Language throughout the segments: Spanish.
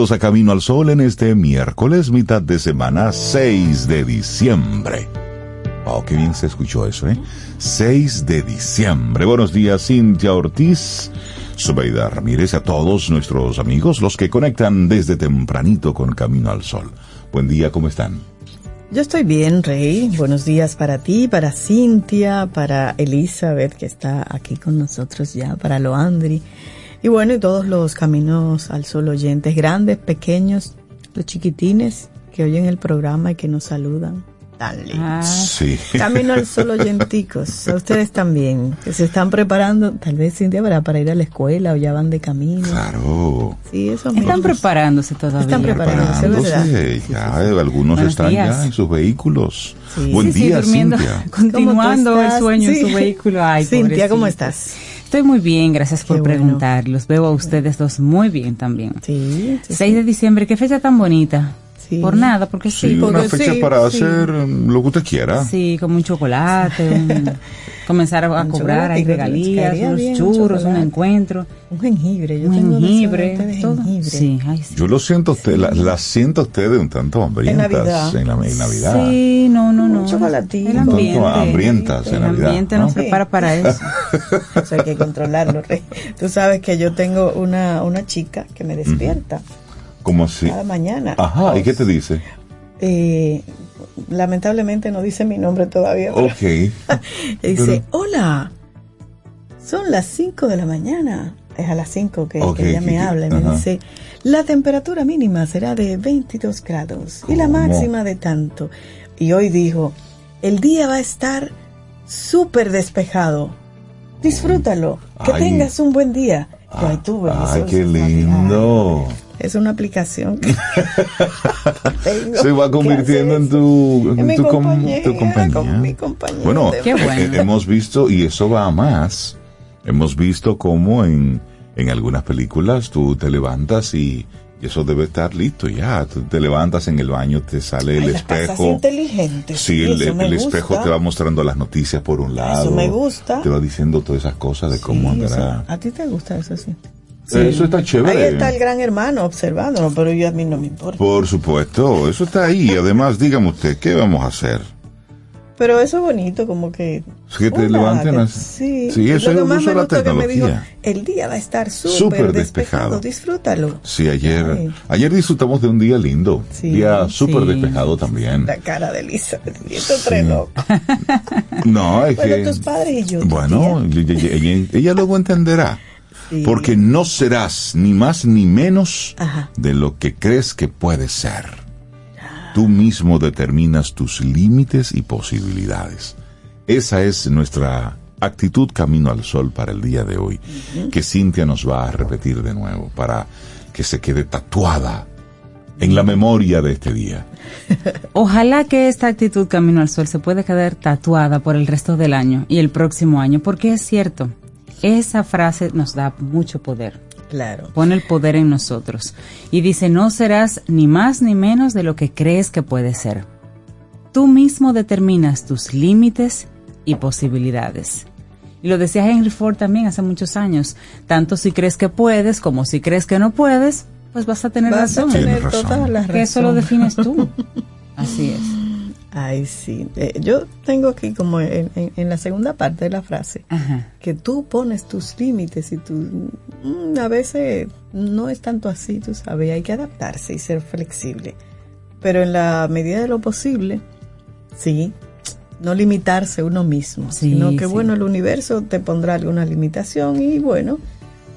Bienvenidos a Camino al Sol en este miércoles, mitad de semana 6 de diciembre. Oh, qué bien se escuchó eso, ¿eh? 6 de diciembre. Buenos días, Cintia Ortiz, Sobeida Ramírez, a todos nuestros amigos, los que conectan desde tempranito con Camino al Sol. Buen día, ¿cómo están? Yo estoy bien, Rey. Buenos días para ti, para Cintia, para Elizabeth, que está aquí con nosotros ya, para Loandri. Y bueno, y todos los caminos al sol oyentes, grandes, pequeños, los chiquitines que oyen el programa y que nos saludan. Tan lindos. Sí. Camino al sol oyenticos, a ustedes también, que se están preparando, tal vez Cintia, para, para ir a la escuela o ya van de camino. Claro. Sí, eso Están preparándose todavía. Están preparándose, ¿verdad? Preparándose, ya, algunos Buenos están días. ya en sus vehículos. Sí. Buen Sí, sí, día, durmiendo, Cintia. continuando ¿Cómo el sueño Sí. en su vehículo. Ay, Cintia, ¿cómo pobrecito. estás? Estoy muy bien, gracias por bueno. preguntar. Los veo a ustedes dos muy bien también. Sí, sí, 6 de diciembre, qué fecha tan bonita. Sí. Por nada, porque Sí, sí. una porque fecha sí, para sí. hacer mm, lo que usted quiera. Sí, como un chocolate, un- comenzar a, a Un cobrar, hay regalías, unos bien un churros, un chocolate. encuentro, Un jengibre, yo un tengo jengibre, todo. jengibre. Sí, ay, sí. Yo lo siento a usted, la, la siento a ustedes un tanto hambrientas Navidad. en, la, en Navidad. Sí, no, no, no. Un chocolatito. El Un tanto ambiente. hambrientas en el Navidad, ambiente ¿no? nos prepara para eso. Eso hay que controlarlo, Rey. Tú sabes que yo tengo una, una chica que me despierta ¿Cómo así? cada mañana. Ajá, ¿y qué te dice? Eh, lamentablemente no dice mi nombre todavía. pero Ok. dice, hola, son las 5 de la mañana. Es a las 5 que, ella me habla y me dice, la temperatura mínima será de 22 grados y la máxima de tanto. Y hoy dijo, el día va a estar súper despejado. Disfrútalo, que Ay. tengas un buen día. Yo, ay, tú, Ay, qué lindo. Es una aplicación que tengo Se va convirtiendo en tu, En en tu, com- compañera, tu compañía. con mi Bueno, Qué bueno. eh, hemos visto, y eso va a más, hemos visto cómo en, en algunas películas tú te levantas y, y eso debe estar listo ya. Tú te levantas en el baño, te sale el Ay, las casas espejo. inteligentes. Sí, el, eso me el espejo gusta. te va mostrando las noticias por un lado. me gusta. Te va diciendo todas esas cosas de cómo Sí, andará. eso- ¿A ti te gusta eso sí? Eso está chévere. Ahí está el gran hermano observándolo, pero yo a mí no me importa. Por supuesto, eso está ahí. Además, dígame usted, ¿qué vamos a hacer? Pero eso es bonito, como que... Que te hola, levanten que-. Sí, Sí, eso Lo que es más uso de me la gustó que me dijo, tecnología. el día va a estar Súper despejado. despejado, disfrútalo. Sí, ayer, Ay. ayer disfrutamos de un día lindo, Sí. día súper Sí. despejado también. La cara de Elizabeth, y tres locos. No, es Bueno, que tus padres y yo. bueno, ella- ella- ella luego entenderá, Sí. porque no serás ni más ni menos Ajá. de lo que crees que puedes ser. Tú mismo determinas tus límites y posibilidades. Esa es nuestra actitud camino al sol para el día de hoy, que Cintia nos va a repetir de nuevo para que se quede tatuada en la memoria de este día. Ojalá que esta actitud Camino al Sol se pueda quedar tatuada por el resto del año y el próximo año, porque es cierto, esa frase nos da mucho poder, Claro. pone el poder en nosotros y dice, no serás ni más ni menos de lo que crees que puedes ser. Tú mismo determinas tus límites y posibilidades. Y lo decía Henry Ford también hace muchos años, tanto si crees que puedes como si crees que no puedes, pues vas a tener Vas a razón. tener Tienes razón. toda la razón. Que eso lo defines tú. Así es. Ay, sí. Eh, yo tengo aquí como en, en- en la segunda parte de la frase, Ajá. que tú pones tus límites y tú mm, a veces no es tanto así, tú sabes, hay que adaptarse y ser flexible. Pero en la medida de lo posible, sí, no limitarse uno mismo, Sí, sino que sí. bueno, el universo te pondrá alguna limitación y bueno,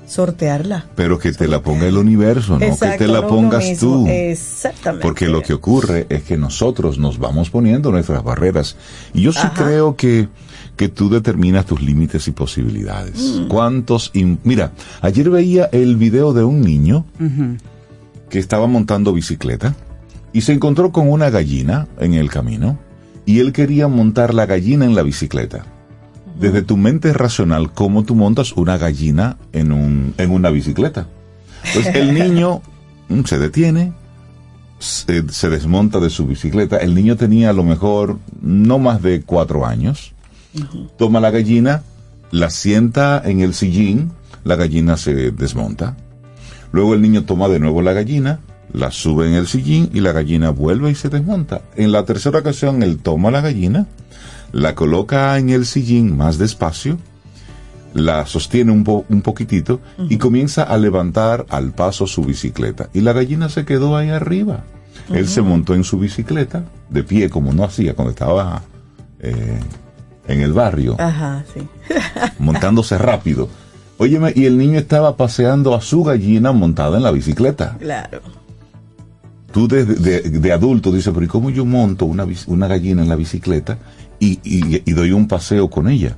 sortearla. Pero que te la ponga el universo, no que Exacto, te la pongas tú. Exactamente. Porque lo que ocurre es que nosotros nos vamos poniendo nuestras barreras. Y yo sí Ajá. creo que, que tú determinas tus límites y posibilidades. Mm. ¿Cuántos? in- Mira, ayer veía el video de un niño Ujú. que estaba montando bicicleta y se encontró con una gallina en el camino y él quería montar la gallina en la bicicleta. Desde tu mente racional, ¿cómo tú montas una gallina en, un, en una bicicleta? Pues el niño mm, se detiene, se, se desmonta de su bicicleta. El niño tenía a lo mejor no más de cuatro años. Toma la gallina, la sienta en el sillín, la gallina se desmonta. Luego el niño toma de nuevo la gallina, la sube en el sillín y la gallina vuelve y se desmonta. En la tercera ocasión él toma la gallina, la coloca en el sillín más despacio, la sostiene un, po- un poquitito y comienza a levantar al paso su bicicleta. Y la gallina se quedó ahí arriba. Él se montó en su bicicleta, de pie como no hacía cuando estaba eh, en el barrio Ajá, sí. montándose rápido. Óyeme, y el niño estaba paseando a su gallina montada en la bicicleta. Claro. Tú de, de- de adulto dices, pero ¿y cómo yo monto una, una gallina en la bicicleta y, y- y doy un paseo con ella?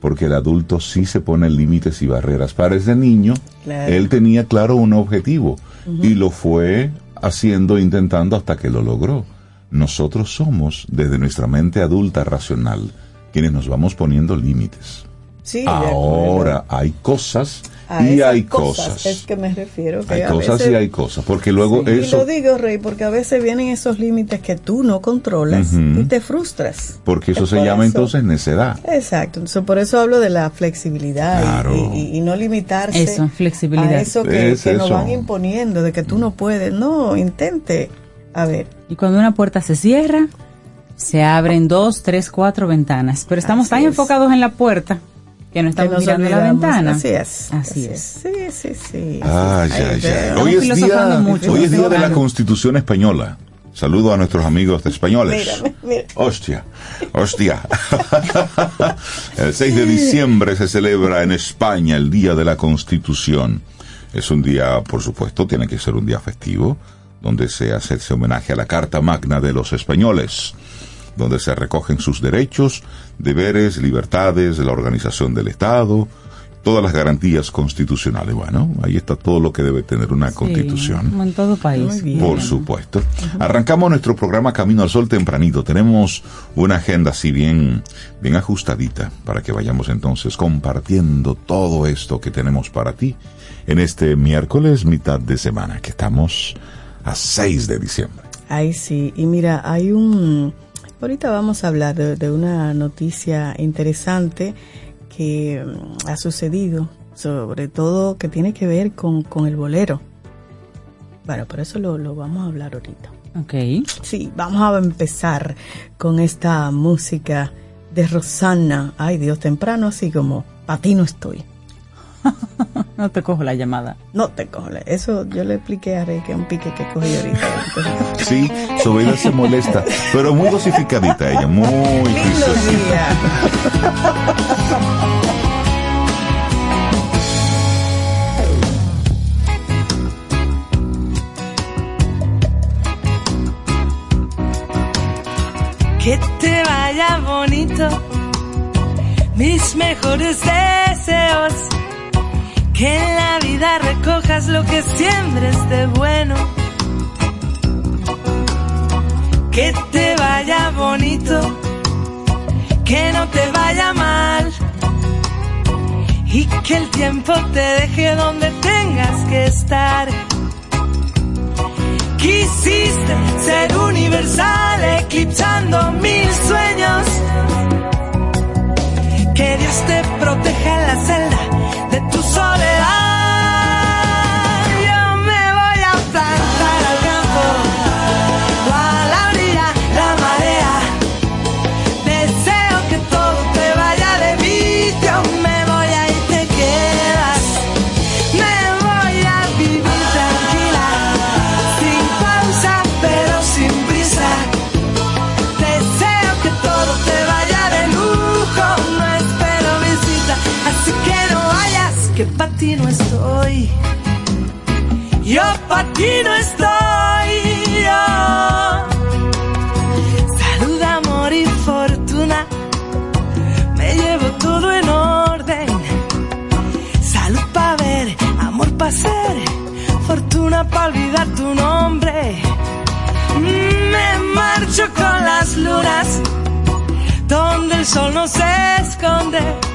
Porque el adulto sí se pone límites y barreras. Para ese niño, Claro. él tenía claro un objetivo y lo fue haciendo, intentando hasta que lo logró. Nosotros somos, desde nuestra mente adulta racional, quienes nos vamos poniendo límites. Sí. Ahora hay cosas A y esas hay cosas. cosas. Es que me refiero. Que Hay a cosas veces- y hay cosas. Porque luego Y eso, lo digo, Rey, porque a veces vienen esos límites que tú no controlas Ujú. y te frustras. porque eso Es se por llama eso. entonces necedad. Exacto, entonces por eso hablo de la flexibilidad y- Claro. y, y no limitarse Eso, flexibilidad. a eso que, Es que nos eso. van imponiendo, de que tú no puedes. No, intente. A ver, Y cuando una puerta se cierra, se abren dos, tres, cuatro ventanas. Pero estamos Así tan es. enfocados en la puerta que no que estamos nos mirando la ventana. Así es. Así es. Sí, sí, sí. Ay, Ay, ay, veo. ay. Estamos Hoy es, día, mucho, hoy es día de la. Constitución Española. Saludo a nuestros amigos españoles. Mírame, mira. Hostia, hostia. el 6 de diciembre se celebra en España el Día de la Constitución. Es un día, por supuesto, tiene que ser un día festivo, donde se hace ese homenaje a la Carta Magna de los españoles, donde se recogen sus derechos, deberes, libertades, la organización del Estado, todas las garantías constitucionales. Bueno, ahí está todo lo que debe tener una Sí, constitución. como en todo país. Muy bien. Por supuesto. Arrancamos nuestro programa Camino al Sol tempranito. Tenemos una agenda así bien, bien ajustadita para que vayamos entonces compartiendo todo esto que tenemos para ti en este miércoles mitad de semana, que estamos a 6 de diciembre. Ay, sí. Y mira, hay un... Ahorita vamos a hablar de, de una noticia interesante que mm, ha sucedido sobre todo que tiene que ver con, con el bolero. Bueno, por eso lo, lo vamos a hablar ahorita. Ok. Sí, vamos a empezar con esta música de Rosana. Ay Dios, temprano así como, para ti no estoy. no te cojo la llamada. No te cojo. la- Eso yo le expliqué a Rey que es un pique que cogí ahorita. Entonces, Sí, Sobeida se molesta, pero muy dosificadita ella, muy. Que te vaya bonito, mis mejores deseos. Que en la vida recojas lo que siembres de bueno. Que te vaya bonito, que no te vaya mal. Y que el tiempo te deje donde tengas que estar. Quisiste ser universal, eclipsando mil sueños. Que Dios te proteja en la celda de tu soledad. Ti no estoy. Yo pa' ti no estoy. Salud, amor y fortuna, me llevo todo en orden. Salud pa' ver, amor pa' ser, fortuna pa' olvidar tu nombre. Me marcho con las lunas, donde el sol no se esconde.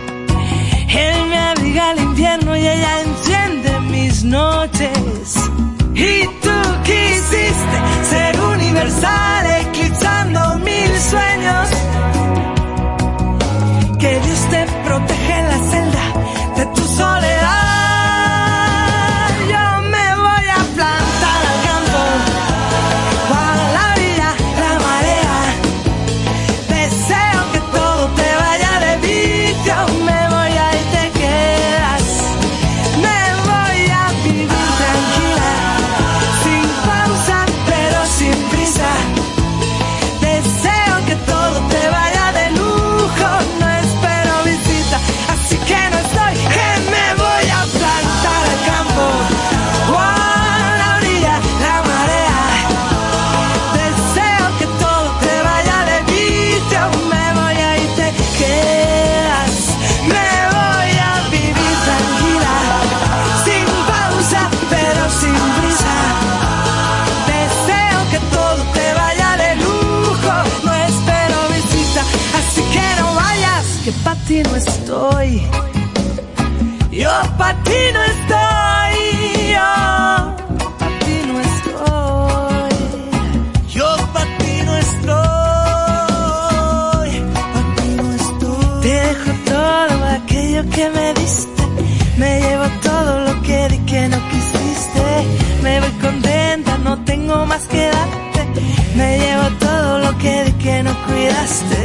Él me abriga el invierno y ella enciende mis noches. Y tú quisiste ser universal, eclipsando mil sueños. No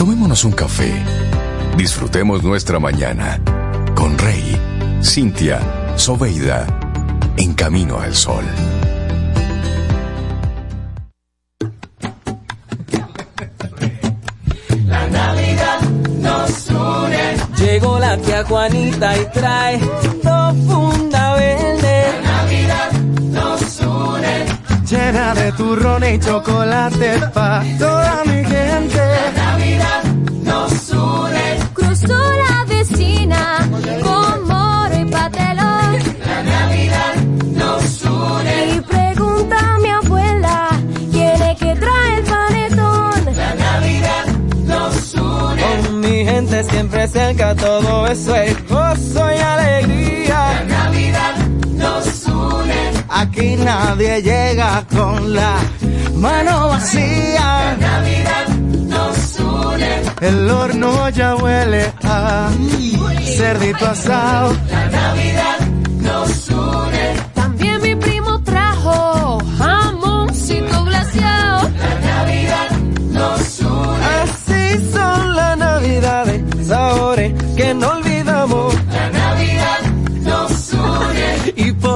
Tomémonos un café. Disfrutemos nuestra mañana con Rey, Cintia, Soveida, en camino al sol. La Navidad nos une. Llegó la tía Juanita y trae dos funda verde. La Navidad nos une. Llena de turrones y chocolate pa' toda mi gente. La Navidad nos une. Cruzó la vecina con moro y patelón. La Navidad nos une. Y pregunta a mi abuela quién es que trae el panetón. La Navidad nos une. Con mi gente siempre cerca, todo eso es gozo y alegría. La Navidad nos une. Aquí nadie llega con la mano vacía. La Navidad nos une. El horno ya huele a cerdito asado. La Navidad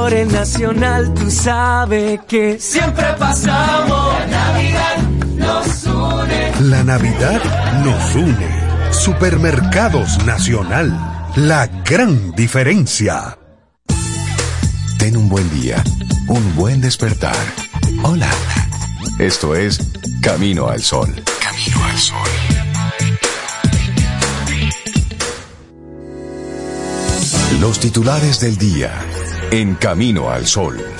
por el nacional tú sabes que siempre pasamos. La Navidad nos une. La Navidad nos une. Supermercados Nacional. La gran diferencia. Ten un buen día, un buen despertar. Hola. Esto es Camino al Sol. Camino al Sol. Los titulares del día en Camino al Sol.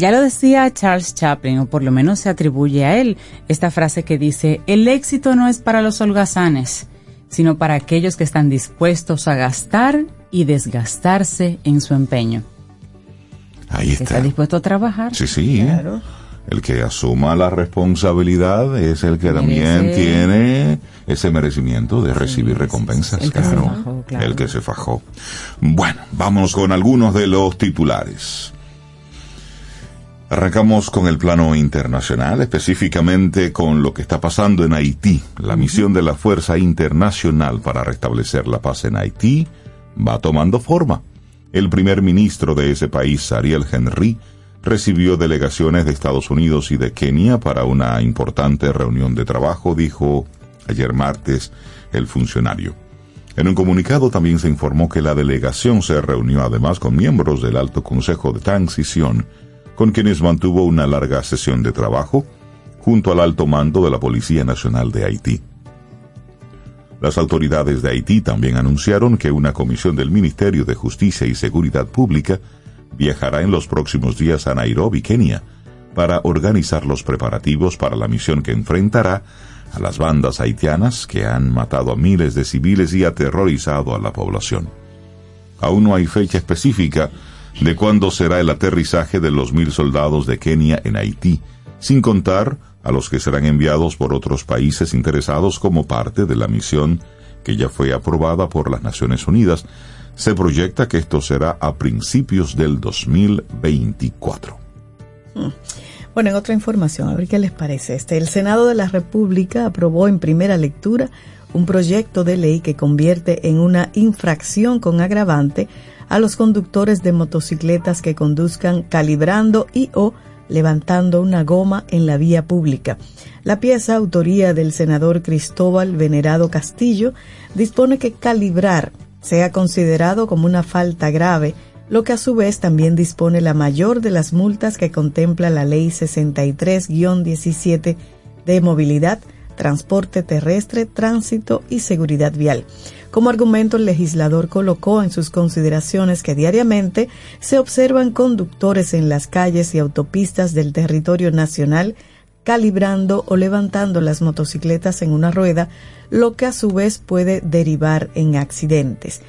Ya lo decía Charles Chaplin, o por lo menos se atribuye a él, esta frase que dice, el éxito no es para los holgazanes, sino para aquellos que están dispuestos a gastar y desgastarse en su empeño. Ahí Que está. está dispuesto a trabajar. Sí, sí. El que asuma la responsabilidad es el que también Merece. tiene ese merecimiento de recibir recompensas. El que se claro. fajó, claro. El que se fajó. Bueno, vamos con algunos de los titulares. Arrancamos con el plano internacional, específicamente con lo que está pasando en Haití. La misión de la Fuerza Internacional para restablecer la paz en Haití va tomando forma. El primer ministro de ese país, Ariel Henry, recibió delegaciones de Estados Unidos y de Kenia para una importante reunión de trabajo, dijo ayer martes el funcionario. En un comunicado también se informó que la delegación se reunió además con miembros del Alto Consejo de Transición, con quienes mantuvo una larga sesión de trabajo junto al alto mando de la Policía Nacional de Haití. Las autoridades de Haití también anunciaron que una comisión del Ministerio de Justicia y Seguridad Pública viajará en los próximos días a Nairobi, Kenia, para organizar los preparativos para la misión que enfrentará a las bandas haitianas que han matado a miles de civiles y aterrorizado a la población. Aún no hay fecha específica de cuándo será el aterrizaje de los mil soldados de Kenia en Haití, sin contar a los que serán enviados por otros países interesados como parte de la misión que ya fue aprobada por las Naciones Unidas. Se proyecta que esto será a principios del 2024. Bueno, en otra información, a ver qué les parece. Este, el Senado de la República aprobó en primera lectura un proyecto de ley que convierte en una infracción con agravante a los conductores de motocicletas que conduzcan calibrando y o levantando una goma en la vía pública. La pieza, autoría del senador Cristóbal Venerado Castillo, dispone que calibrar sea considerado como una falta grave lo que a su vez también dispone la mayor de las multas que contempla la Ley 63-17 de movilidad, transporte terrestre, tránsito y seguridad vial. Como argumento, el legislador colocó en sus consideraciones que diariamente se observan conductores en las calles y autopistas del territorio nacional calibrando o levantando las motocicletas en una rueda, lo que a su vez puede derivar en accidentes.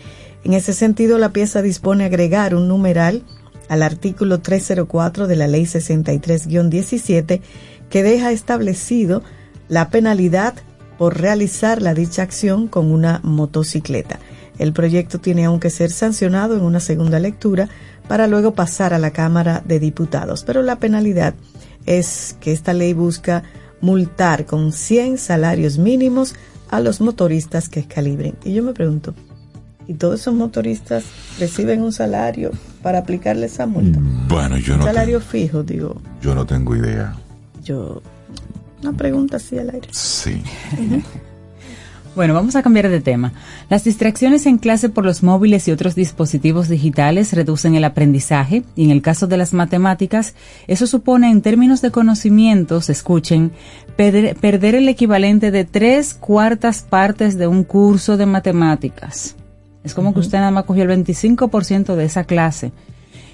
En ese sentido, la pieza dispone agregar un numeral al artículo 304 de la Ley 63-17 que deja establecido la penalidad por realizar la dicha acción con una motocicleta. El proyecto tiene aún que ser sancionado en una segunda lectura para luego pasar a la Cámara de Diputados, pero la penalidad es que esta ley busca multar con 100 salarios mínimos a los motoristas que calibren. Y yo me pregunto, ¿y todos esos motoristas reciben un salario para aplicarle esa multa? Bueno, yo un no, salario tengo, fijo, digo. yo no tengo idea. Yo, una pregunta así al aire. Sí. Bueno, vamos a cambiar de tema. Las distracciones en clase por los móviles y otros dispositivos digitales reducen el aprendizaje y en el caso de las matemáticas, eso supone en términos de conocimientos, escuchen, perder, perder el equivalente de tres cuartas partes de un curso de matemáticas. Es como que usted nada más cogió el 25% de esa clase.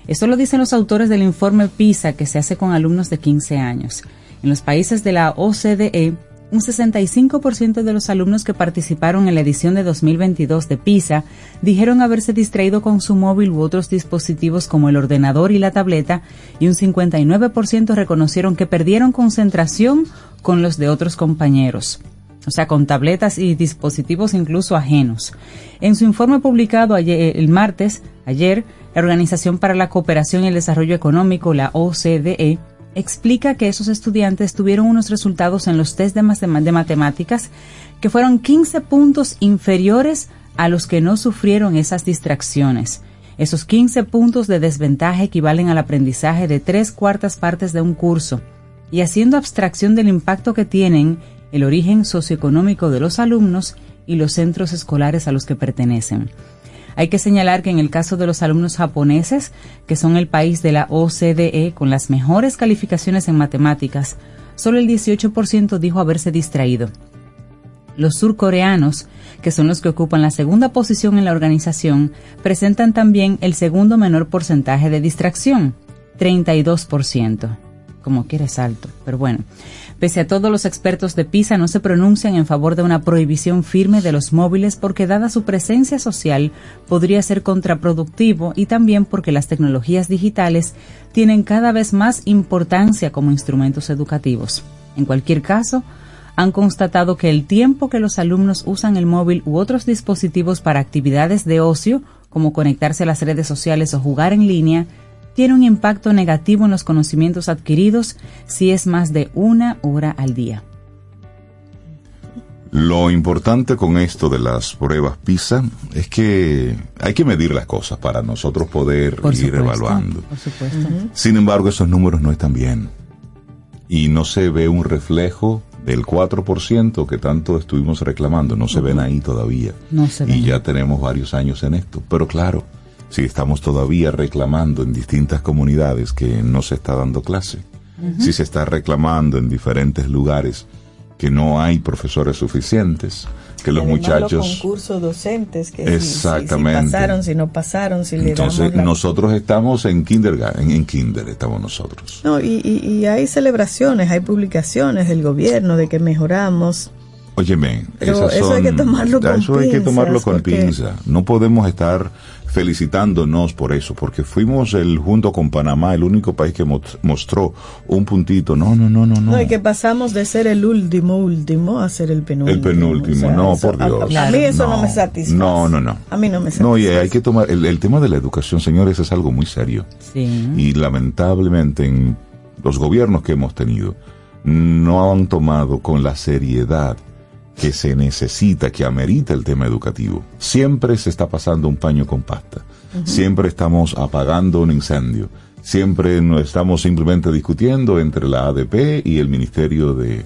Esto lo dicen los autores del informe PISA que se hace con alumnos de 15 años. En los países de la OCDE, un 65% de los alumnos que participaron en la edición de 2022 de PISA dijeron haberse distraído con su móvil u otros dispositivos como el ordenador y la tableta y un 59% reconocieron que perdieron concentración con los de otros compañeros o sea, con tabletas y dispositivos incluso ajenos. En su informe publicado ayer, el martes, ayer, la Organización para la Cooperación y el Desarrollo Económico, la OCDE, explica que esos estudiantes tuvieron unos resultados en los test de, matemáticas que fueron 15 puntos inferiores a los que no sufrieron esas distracciones. Esos 15 puntos de desventaja equivalen al aprendizaje de tres cuartas partes de un curso. Y haciendo abstracción del impacto que tienen el origen socioeconómico de los alumnos y los centros escolares a los que pertenecen. Hay que señalar que en el caso de los alumnos japoneses, que son el país de la OCDE con las mejores calificaciones en matemáticas, solo el 18% dijo haberse distraído. Los surcoreanos, que son los que ocupan la segunda posición en la organización, presentan también el segundo menor porcentaje de distracción, 32%. Como quieres alto, pero bueno. Pese a todo, los expertos de PISA no se pronuncian en favor de una prohibición firme de los móviles porque dada su presencia social podría ser contraproductivo y también porque las tecnologías digitales tienen cada vez más importancia como instrumentos educativos. En cualquier caso, han constatado que el tiempo que los alumnos usan el móvil u otros dispositivos para actividades de ocio, como conectarse a las redes sociales o jugar en línea, tiene un impacto negativo en los conocimientos adquiridos si es más de una hora al día. Lo importante con esto de las pruebas PISA es que hay que medir las cosas para nosotros poder Por ir supuesto, evaluando. Por supuesto. Sin embargo, esos números no están bien. Y no se ve un reflejo del 4% que tanto estuvimos reclamando. No se ven ahí todavía. No se Y ven. ya tenemos varios años en esto. Pero claro, si estamos todavía reclamando en distintas comunidades que no se está dando clase, si se está reclamando en diferentes lugares que no hay profesores suficientes, que los Y muchachos... Los concursos docentes que si- si- Exactamente. Si, pasaron, si no pasaron, si le Entonces damos la- nosotros estamos en kindergarten, en kinder estamos nosotros. No, y, y- y hay celebraciones, hay publicaciones del gobierno de que mejoramos. Óyeme, eso hay que tomarlo con eso hay que tomarlo con porque- pinza. No podemos estar felicitándonos por eso, porque fuimos el junto con Panamá el único país que mo- mostró un puntito. No, no, no, no, no. No, y que pasamos de ser el último último a ser el penúltimo. el penúltimo, O sea, no, eso- por a- Dios. A, mí eso no, me satisface. No, no, no. A mí no me satisface. No, y hay que tomar, el, el tema de la educación, señores, es algo muy serio. Sí. Y lamentablemente en los gobiernos que hemos tenido no han tomado con la seriedad que se necesita, que amerita el tema educativo. Siempre se está pasando un paño con pasta. Siempre estamos apagando un incendio. Siempre no estamos simplemente discutiendo entre la ADP y el Ministerio de,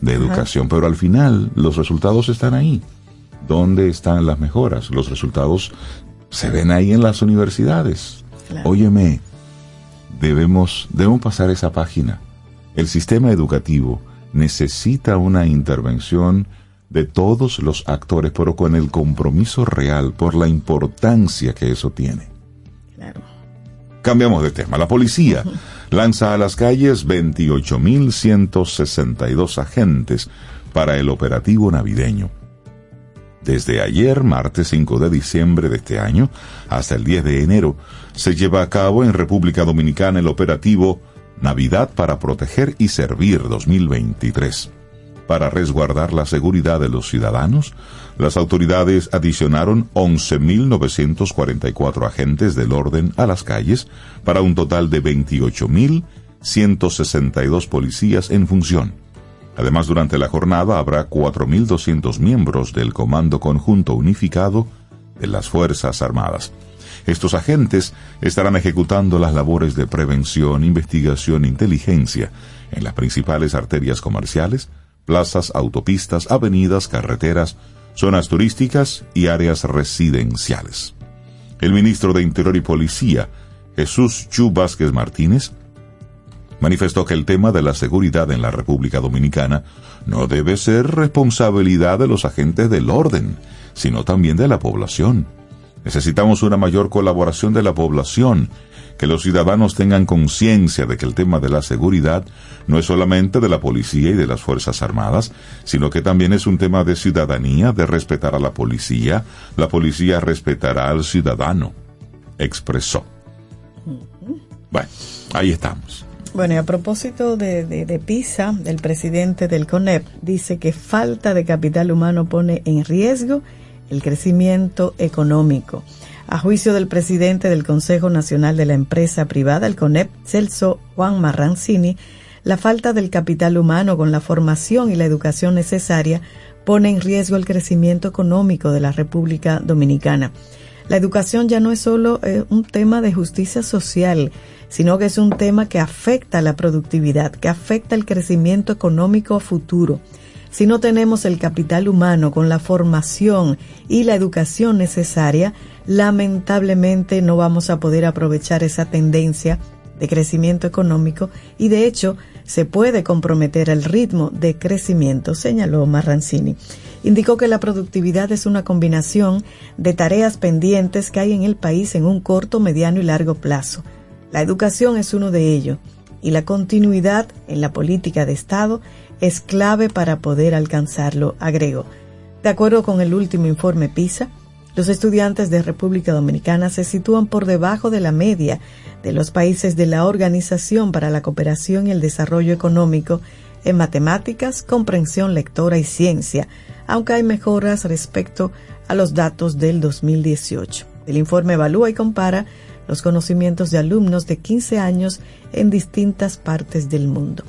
de Educación. Pero al final los resultados están ahí. ¿Dónde están las mejoras? Los resultados se ven ahí en las universidades. Claro. Óyeme, debemos, debemos pasar esa página. El sistema educativo necesita una intervención de todos los actores, pero con el compromiso real por la importancia que eso tiene. Claro. Cambiamos de tema. La policía lanza a las calles 28.162 agentes para el operativo navideño. Desde ayer, martes 5 de diciembre de este año, hasta el 10 de enero, se lleva a cabo en República Dominicana el operativo Navidad para Proteger y Servir 2023. Para resguardar la seguridad de los ciudadanos, las autoridades adicionaron 11.944 agentes del orden a las calles para un total de 28.162 policías en función. Además, durante la jornada habrá 4.200 miembros del Comando Conjunto Unificado de las Fuerzas Armadas. Estos agentes estarán ejecutando las labores de prevención, investigación e inteligencia en las principales arterias comerciales, plazas, autopistas, avenidas, carreteras, zonas turísticas y áreas residenciales. El ministro de Interior y Policía, Jesús Chu Vázquez Martínez, manifestó que el tema de la seguridad en la República Dominicana no debe ser responsabilidad de los agentes del orden, sino también de la población. Necesitamos una mayor colaboración de la población, que los ciudadanos tengan conciencia de que el tema de la seguridad no es solamente de la policía y de las Fuerzas Armadas, sino que también es un tema de ciudadanía, de respetar a la policía, la policía respetará al ciudadano, expresó. Bueno, ahí estamos. Bueno, y a propósito de, de, de PISA, el presidente del CONEP dice que falta de capital humano pone en riesgo el crecimiento económico. A juicio del presidente del Consejo Nacional de la Empresa Privada, el CONEP, Celso Juan Marrancini, la falta del capital humano con la formación y la educación necesaria pone en riesgo el crecimiento económico de la República Dominicana. La educación ya no es solo eh, un tema de justicia social, sino que es un tema que afecta la productividad, que afecta el crecimiento económico futuro. Si no tenemos el capital humano con la formación y la educación necesaria, lamentablemente no vamos a poder aprovechar esa tendencia de crecimiento económico y de hecho se puede comprometer el ritmo de crecimiento, señaló Marrancini. Indicó que la productividad es una combinación de tareas pendientes que hay en el país en un corto, mediano y largo plazo. La educación es uno de ellos y la continuidad en la política de Estado es clave para poder alcanzarlo, agregó. De acuerdo con el último informe PISA, los estudiantes de República Dominicana se sitúan por debajo de la media de los países de la Organización para la Cooperación y el Desarrollo Económico en matemáticas, comprensión lectora y ciencia, aunque hay mejoras respecto a los datos del 2018. El informe evalúa y compara los conocimientos de alumnos de 15 años en distintas partes del mundo.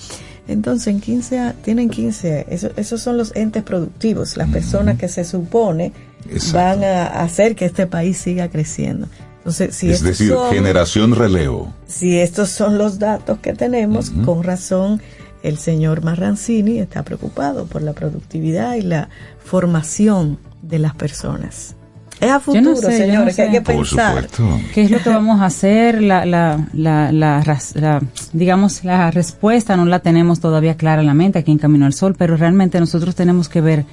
Entonces, en 15, a- tienen 15, eso- esos son los entes productivos, las personas que se supone Exacto. van a hacer que este país siga creciendo. Entonces, si es estos decir, son- generación relevo. si estos son los datos que tenemos, con razón el señor Marrancini está preocupado por la productividad y la formación de las personas. Es a futuro, no sé, yo no señores, que hay que Por pensar. supuesto. ¿Qué es lo que vamos a hacer? La, la, la, la, digamos, la respuesta no la tenemos todavía clara en la mente aquí en Camino al Sol, pero realmente nosotros tenemos que ver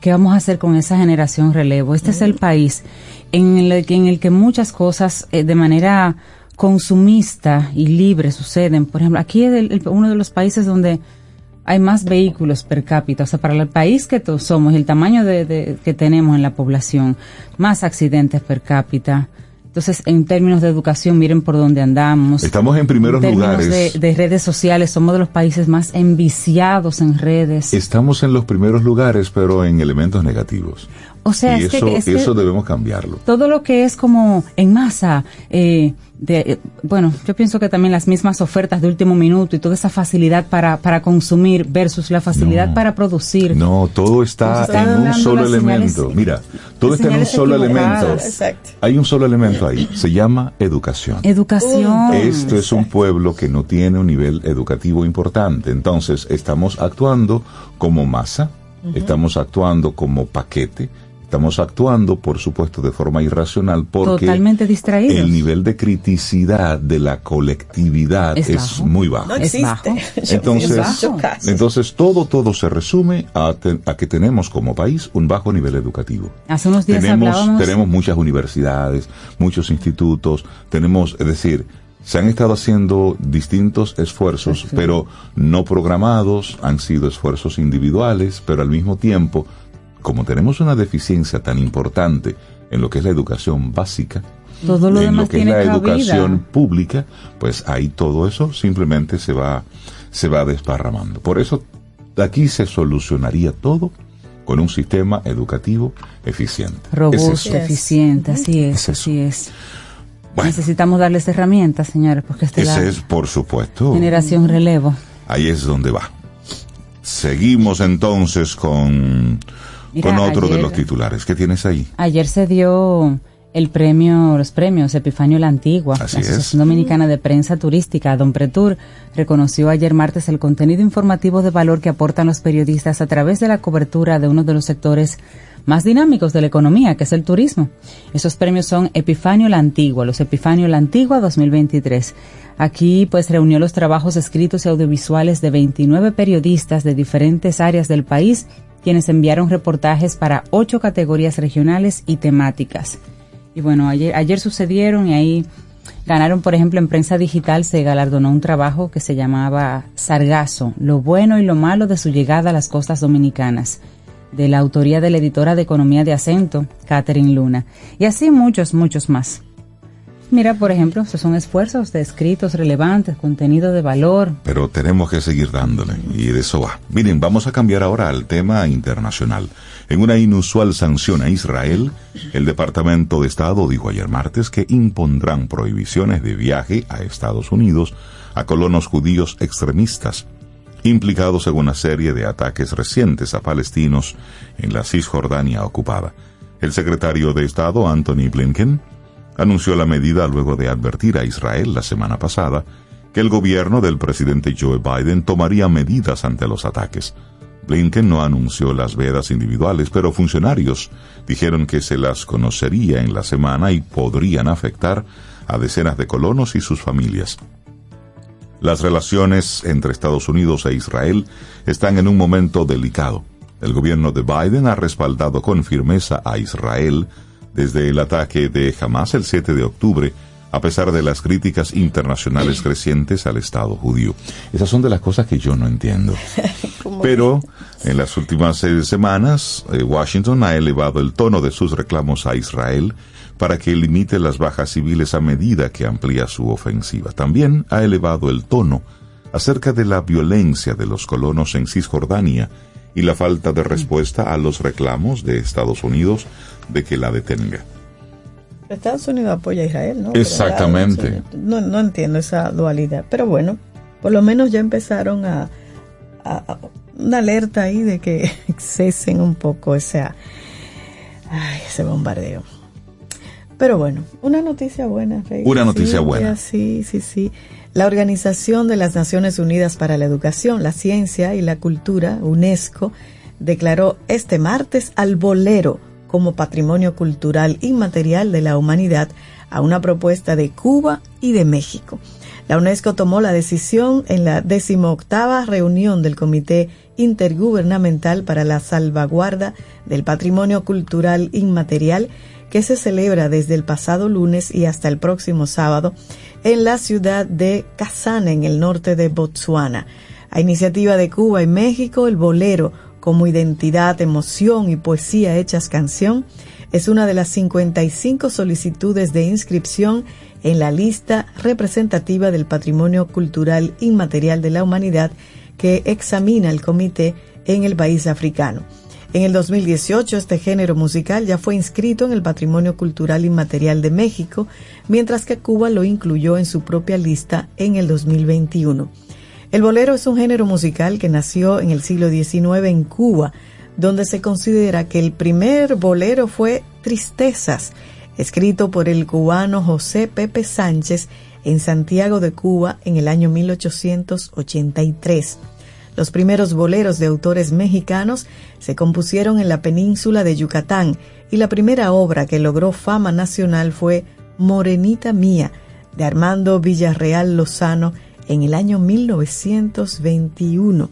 qué vamos a hacer con esa generación relevo. Este es el país en el que, en el que muchas cosas eh, de manera consumista y libre suceden. Por ejemplo, aquí es el- el- uno de los países donde hay más vehículos per cápita. O sea, para el país que somos y el tamaño de, de- que tenemos en la población, más accidentes per cápita. Entonces, en términos de educación, miren por dónde andamos. Estamos en primeros en términos lugares. De, de redes sociales, somos de los países más enviciados en redes. Estamos en los primeros lugares, pero en elementos negativos. o sea, y es eso, que, es que eso debemos cambiarlo. todo lo que es como en masa, eh, de, eh, bueno, yo pienso que también las mismas ofertas de último minuto y toda esa facilidad para, para consumir versus la facilidad No. para producir. No, todo está Nos están en un solo señales- elemento. Mira, todo está en un solo elemento. Exacto. Hay un solo elemento ahí. Se llama educación. Educación. Esto es un pueblo que no tiene un nivel educativo importante. Entonces, estamos actuando como masa, estamos actuando como paquete, Estamos actuando, por supuesto, de forma irracional porque Totalmente distraídos. el nivel de criticidad de la colectividad Es es, bajo. muy bajo. No Es existe. bajo. Entonces, casos. entonces todo todo se resume a, te- a que tenemos como país un bajo nivel educativo. Hace unos días tenemos, hablábamos. tenemos muchas universidades, muchos institutos, tenemos, es decir, se han estado haciendo distintos esfuerzos, Perfecto. pero no programados, han sido esfuerzos individuales, pero al mismo tiempo, como tenemos una deficiencia tan importante en lo que es la educación básica, Todo lo en demás lo que es la cabida. educación pública, pues ahí todo eso simplemente se va, se va desparramando. Por eso aquí se solucionaría todo con un sistema educativo eficiente. Robusto, eficiente, así es, así es. Bueno, Necesitamos darles herramientas, señores, porque esta es ese es por supuesto. generación relevo. Ahí es donde va. Seguimos entonces con, Mira, con otro de ayer- los titulares. ¿Qué tienes ahí? Ayer se dio el premio, los premios Epifanio la Antigua. Así la es. Asociación Dominicana de Prensa Turística, Don Pretur, reconoció ayer martes el contenido informativo de valor que aportan los periodistas a través de la cobertura de uno de los sectores más dinámicos de la economía, que es el turismo. Esos premios son Epifanio la Antigua, los Epifanio la Antigua 2023. Aquí pues reunió los trabajos escritos y audiovisuales de 29 periodistas de diferentes áreas del país, quienes enviaron reportajes para ocho categorías regionales y temáticas. Y bueno, ayer, ayer sucedieron y ahí ganaron, por ejemplo, en prensa digital se galardonó un trabajo que se llamaba Sargazo, lo bueno y lo malo de su llegada a las costas dominicanas, de la autoría de la editora de Economía de Acento, Catherine Luna. Y así muchos, muchos más. Mira, por ejemplo, estos son esfuerzos de escritos relevantes, contenido de valor. Pero tenemos que seguir dándole, y de eso va. Miren, vamos a cambiar ahora al tema internacional. En una inusual sanción a Israel, el Departamento de Estado dijo ayer martes que impondrán prohibiciones de viaje a Estados Unidos a colonos judíos extremistas, implicados en una serie de ataques recientes a palestinos en la Cisjordania ocupada. El secretario de Estado, Anthony Blinken, anunció la medida luego de advertir a Israel la semana pasada que el gobierno del presidente Joe Biden tomaría medidas ante los ataques. Blinken no anunció las vedas individuales, pero funcionarios dijeron que se las conocería en la semana y podrían afectar a decenas de colonos y sus familias. Las relaciones entre Estados Unidos e Israel están en un momento delicado. El gobierno de Biden ha respaldado con firmeza a Israel desde el ataque de Hamas el 7 de octubre, a pesar de las críticas internacionales crecientes al Estado judío. Esas son de las cosas que yo no entiendo. Pero en las últimas eh, semanas, eh, Washington ha elevado el tono de sus reclamos a Israel para que limite las bajas civiles a medida que amplía su ofensiva. También ha elevado el tono acerca de la violencia de los colonos en Cisjordania y la falta de respuesta a los reclamos de Estados Unidos de que la detenga. Estados Unidos apoya a Israel, ¿no? Exactamente. No, no entiendo esa dualidad. Pero bueno, por lo menos ya empezaron a, a- a- una alerta ahí de que cesen un poco esa, ay, ese bombardeo. Pero bueno, una noticia buena, Rey. Una noticia Sí, buena. Sí, sí, sí. La Organización de las Naciones Unidas para la Educación, la Ciencia y la Cultura, UNESCO, declaró este martes al bolero como patrimonio cultural inmaterial de la humanidad a una propuesta de Cuba y de México. La UNESCO tomó la decisión en la decimoctava reunión del Comité Intergubernamental para la Salvaguarda del Patrimonio Cultural Inmaterial que se celebra desde el pasado lunes y hasta el próximo sábado en la ciudad de Kazán, en el norte de Botsuana. A iniciativa de Cuba y México, el bolero como identidad, emoción y poesía hechas canción es una de las 55 solicitudes de inscripción en la lista representativa del patrimonio cultural inmaterial de la humanidad que examina el comité en el país africano. En el 2018 este género musical ya fue inscrito en el Patrimonio Cultural Inmaterial de México, mientras que Cuba lo incluyó en su propia lista en el 2021. El bolero es un género musical que nació en el siglo XIX en Cuba, donde se considera que el primer bolero fue Tristezas, escrito por el cubano José Pepe Sánchez en Santiago de Cuba en el año 1883. Los primeros boleros de autores mexicanos se compusieron en la península de Yucatán y la primera obra que logró fama nacional fue Morenita Mía, de Armando Villarreal Lozano en el año 1921.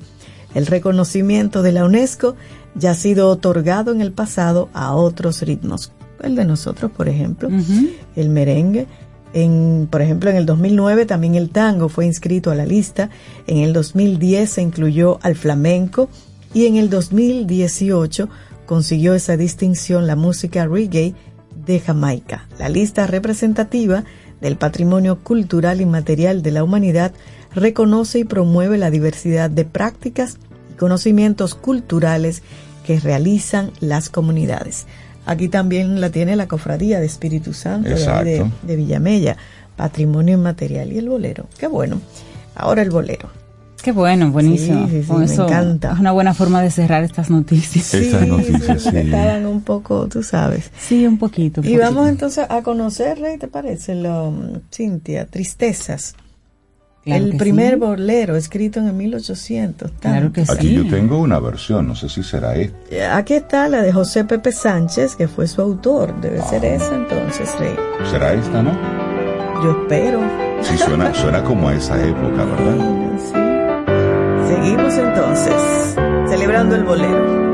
El reconocimiento de la UNESCO ya ha sido otorgado en el pasado a otros ritmos. El de nosotros, por ejemplo, el merengue. En, por ejemplo, en el 2009 también el tango fue inscrito a la lista. En el 2010 se incluyó al flamenco y en el 2018 consiguió esa distinción la música reggae de Jamaica. La lista representativa del patrimonio cultural y material de la humanidad reconoce y promueve la diversidad de prácticas y conocimientos culturales que realizan las comunidades. Aquí también la tiene la Cofradía de Espíritu Santo de, de, Villamella, Patrimonio Inmaterial y el bolero. Qué bueno. Ahora el bolero. Qué bueno, buenísimo. Sí, sí, me encanta. Es una buena forma de cerrar estas noticias. Estas noticias, sí. Estaban un poco, tú sabes. Sí, un poquito. y vamos entonces a conocer, ¿te parece? Lo, Cintia, Tristezas. El primer bolero escrito en el 1800. Claro que sí. Aquí yo tengo una versión, no sé si será esta. Aquí está la de José Pepe Sánchez, que fue su autor. Debe ser esa entonces, Rey. ¿Será esta, no? Yo espero. Sí, suena, suena como a esa época, ¿verdad? Sí. Seguimos entonces, celebrando el bolero.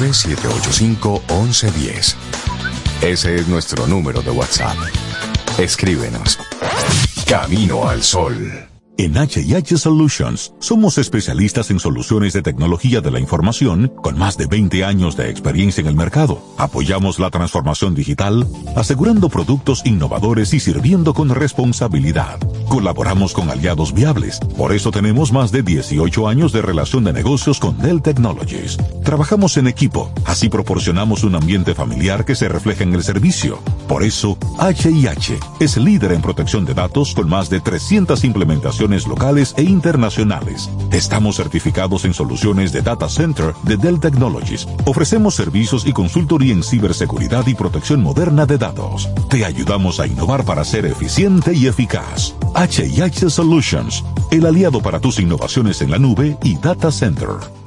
849-785-1110. Ese es nuestro número de WhatsApp. Escríbenos. Camino al Sol. En HH Solutions somos especialistas en soluciones de tecnología de la información con más de 20 años de experiencia en el mercado. Apoyamos la transformación digital, asegurando productos innovadores y sirviendo con responsabilidad. Colaboramos con aliados viables, por eso tenemos más de 18 años de relación de negocios con Dell Technologies. Trabajamos en equipo, así proporcionamos un ambiente familiar que se refleja en el servicio. Por eso, HIH es líder en protección de datos con más de 300 implementaciones locales e internacionales. Estamos certificados en soluciones de Data Center de Dell Technologies. Ofrecemos servicios y consultoría en ciberseguridad y protección moderna de datos. Te ayudamos a innovar para ser eficiente y eficaz. HIH Solutions, el aliado para tus innovaciones en la nube y Data Center.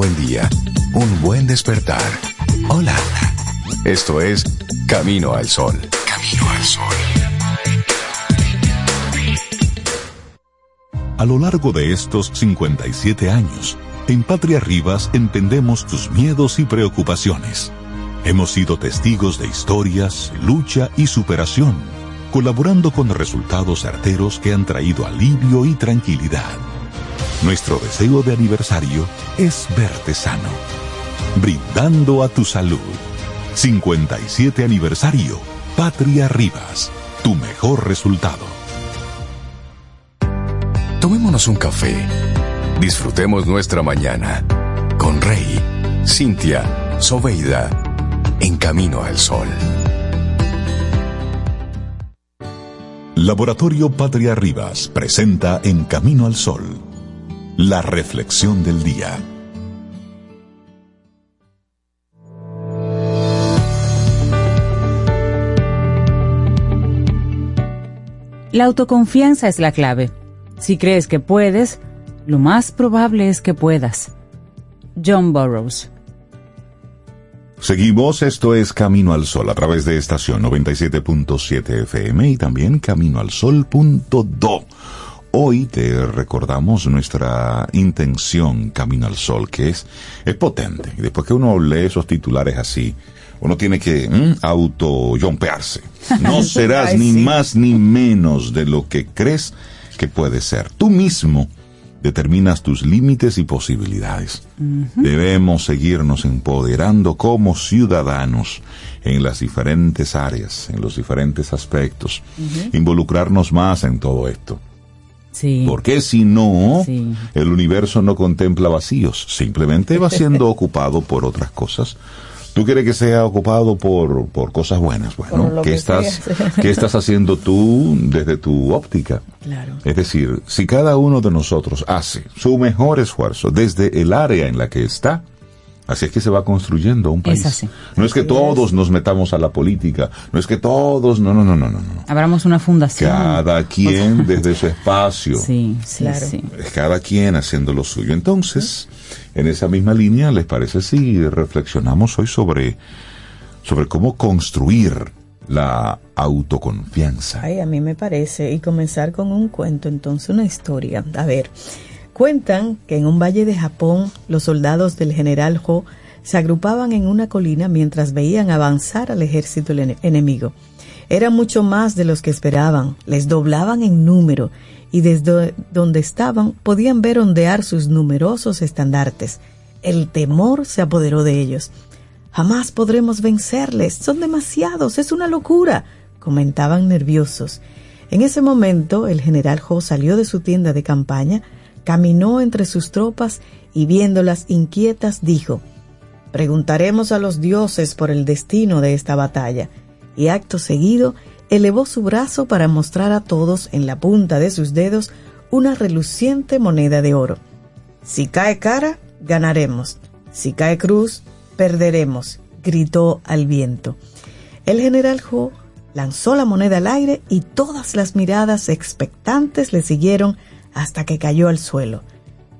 Buen día, un buen despertar. Hola. Esto es Camino al Sol. Camino al Sol. A lo largo de estos 57 años, en Patria Rivas entendemos tus miedos y preocupaciones. Hemos sido testigos de historias, lucha y superación, colaborando con resultados certeros que han traído alivio y tranquilidad. Nuestro deseo de aniversario es verte sano, brindando a tu salud. 57 aniversario, Patria Rivas, tu mejor resultado. Tomémonos un café. Disfrutemos nuestra mañana con Rey, Cintia, Soveida, en camino al sol. Laboratorio Patria Rivas presenta En Camino al Sol, la reflexión del día. La autoconfianza es la clave. Si crees que puedes, lo más probable es que puedas. John Burroughs. Seguimos, esto es Camino al Sol a través de estación 97.7 FM y también caminoalsol.do. Hoy te recordamos nuestra intención Camino al Sol, que es, es potente. Y después que uno lee esos titulares así, uno tiene que mm, auto-jompearse. No serás Ay, ni sí. más ni menos de lo que crees que puedes ser. Tú mismo determinas tus límites y posibilidades. Debemos seguirnos empoderando como ciudadanos en las diferentes áreas, en los diferentes aspectos, involucrarnos más en todo esto. Sí. Porque si no, Sí. el universo no contempla vacíos, simplemente va siendo ocupado por otras cosas. Tú quieres que sea ocupado por, por cosas buenas, bueno, ¿qué que estás. ¿qué estás haciendo tú desde tu óptica? Claro. Es decir, si cada uno de nosotros hace su mejor esfuerzo desde el área en la que está, así es que se va construyendo un país. así. No es que todos nos metamos a la política, no es que todos, no, no, no, no, no. no. Abramos una fundación. Cada quien desde su espacio. Sí, sí, Claro. sí. Es cada quien haciendo lo suyo. Entonces, en esa misma línea, ¿les parece si reflexionamos hoy sobre, sobre cómo construir la autoconfianza? Ay, a mí me parece. Y comenzar con un cuento, entonces una historia. A ver, cuentan que en un valle de Japón los soldados del general Ho se agrupaban en una colina mientras veían avanzar al ejército ene- enemigo. Eran mucho más de los que esperaban, les doblaban en número y desde donde estaban podían ver ondear sus numerosos estandartes. El temor se apoderó de ellos. Jamás podremos vencerles, son demasiados, es una locura, comentaban nerviosos. En ese momento el general Ho salió de su tienda de campaña, caminó entre sus tropas y viéndolas inquietas dijo, Preguntaremos a los dioses por el destino de esta batalla. Y acto seguido elevó su brazo para mostrar a todos en la punta de sus dedos una reluciente moneda de oro. Si cae cara, ganaremos. Si cae cruz, perderemos, gritó al viento. El general Ho lanzó la moneda al aire y todas las miradas expectantes le siguieron hasta que cayó al suelo.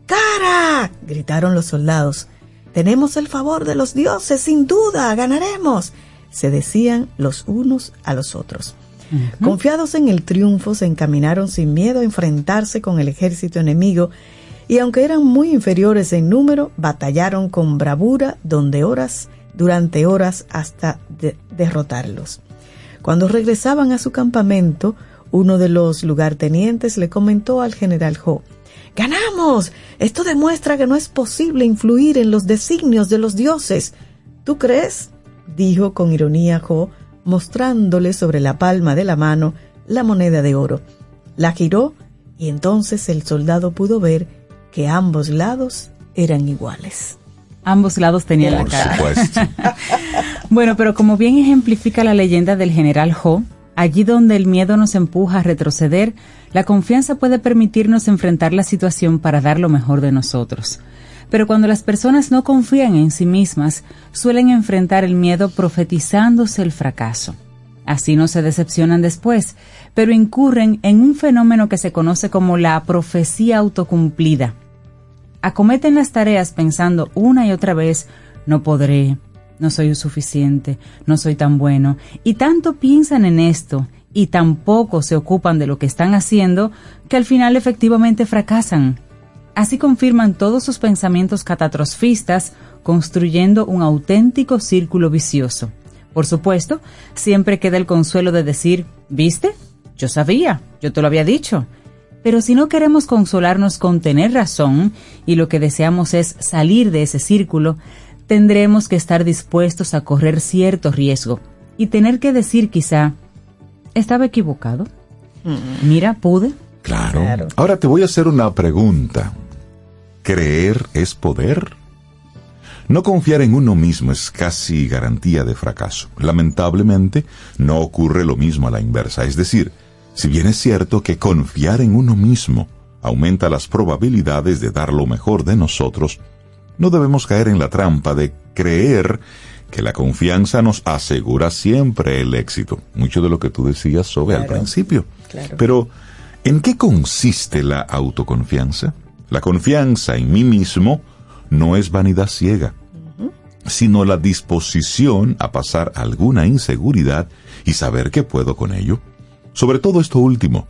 ¡Cara! gritaron los soldados. Tenemos el favor de los dioses, sin duda, ganaremos. se decían los unos a los otros. Confiados en el triunfo, se encaminaron sin miedo a enfrentarse con el ejército enemigo y aunque eran muy inferiores en número, batallaron con bravura donde horas, durante horas hasta de- derrotarlos. Cuando regresaban a su campamento, uno de los lugartenientes le comentó al general Ho, ¡Ganamos! Esto demuestra que no es posible influir en los designios de los dioses. ¿Tú crees? dijo con ironía Ho, mostrándole sobre la palma de la mano la moneda de oro. La giró y entonces el soldado pudo ver que ambos lados eran iguales. Ambos lados tenían la Por cara. supuesto. Bueno, pero como bien ejemplifica la leyenda del general Ho, allí donde el miedo nos empuja a retroceder, la confianza puede permitirnos enfrentar la situación para dar lo mejor de nosotros. Pero cuando las personas no confían en sí mismas, suelen enfrentar el miedo profetizándose el fracaso. Así no se decepcionan después, pero incurren en un fenómeno que se conoce como la profecía autocumplida. Acometen las tareas pensando una y otra vez, no podré, no soy suficiente, no soy tan bueno, y tanto piensan en esto y tampoco se ocupan de lo que están haciendo que al final efectivamente fracasan. Así confirman todos sus pensamientos catastrofistas, construyendo un auténtico círculo vicioso. Por supuesto, siempre queda el consuelo de decir, ¿viste? Yo sabía, yo te lo había dicho. Pero si no queremos consolarnos con tener razón y lo que deseamos es salir de ese círculo, tendremos que estar dispuestos a correr cierto riesgo y tener que decir quizá, estaba equivocado. Mira, pude. Claro. Claro. Ahora te voy a hacer una pregunta. ¿Creer es poder? No confiar en uno mismo es casi garantía de fracaso. Lamentablemente, no ocurre lo mismo a la inversa. Es decir, si bien es cierto que confiar en uno mismo aumenta las probabilidades de dar lo mejor de nosotros, no debemos caer en la trampa de creer que la confianza nos asegura siempre el éxito. Mucho de lo que tú decías sobre al principio. Claro. Pero, ¿en qué consiste la autoconfianza? La confianza en mí mismo no es vanidad ciega, sino la disposición a pasar alguna inseguridad y saber que puedo con ello. Sobre todo esto último,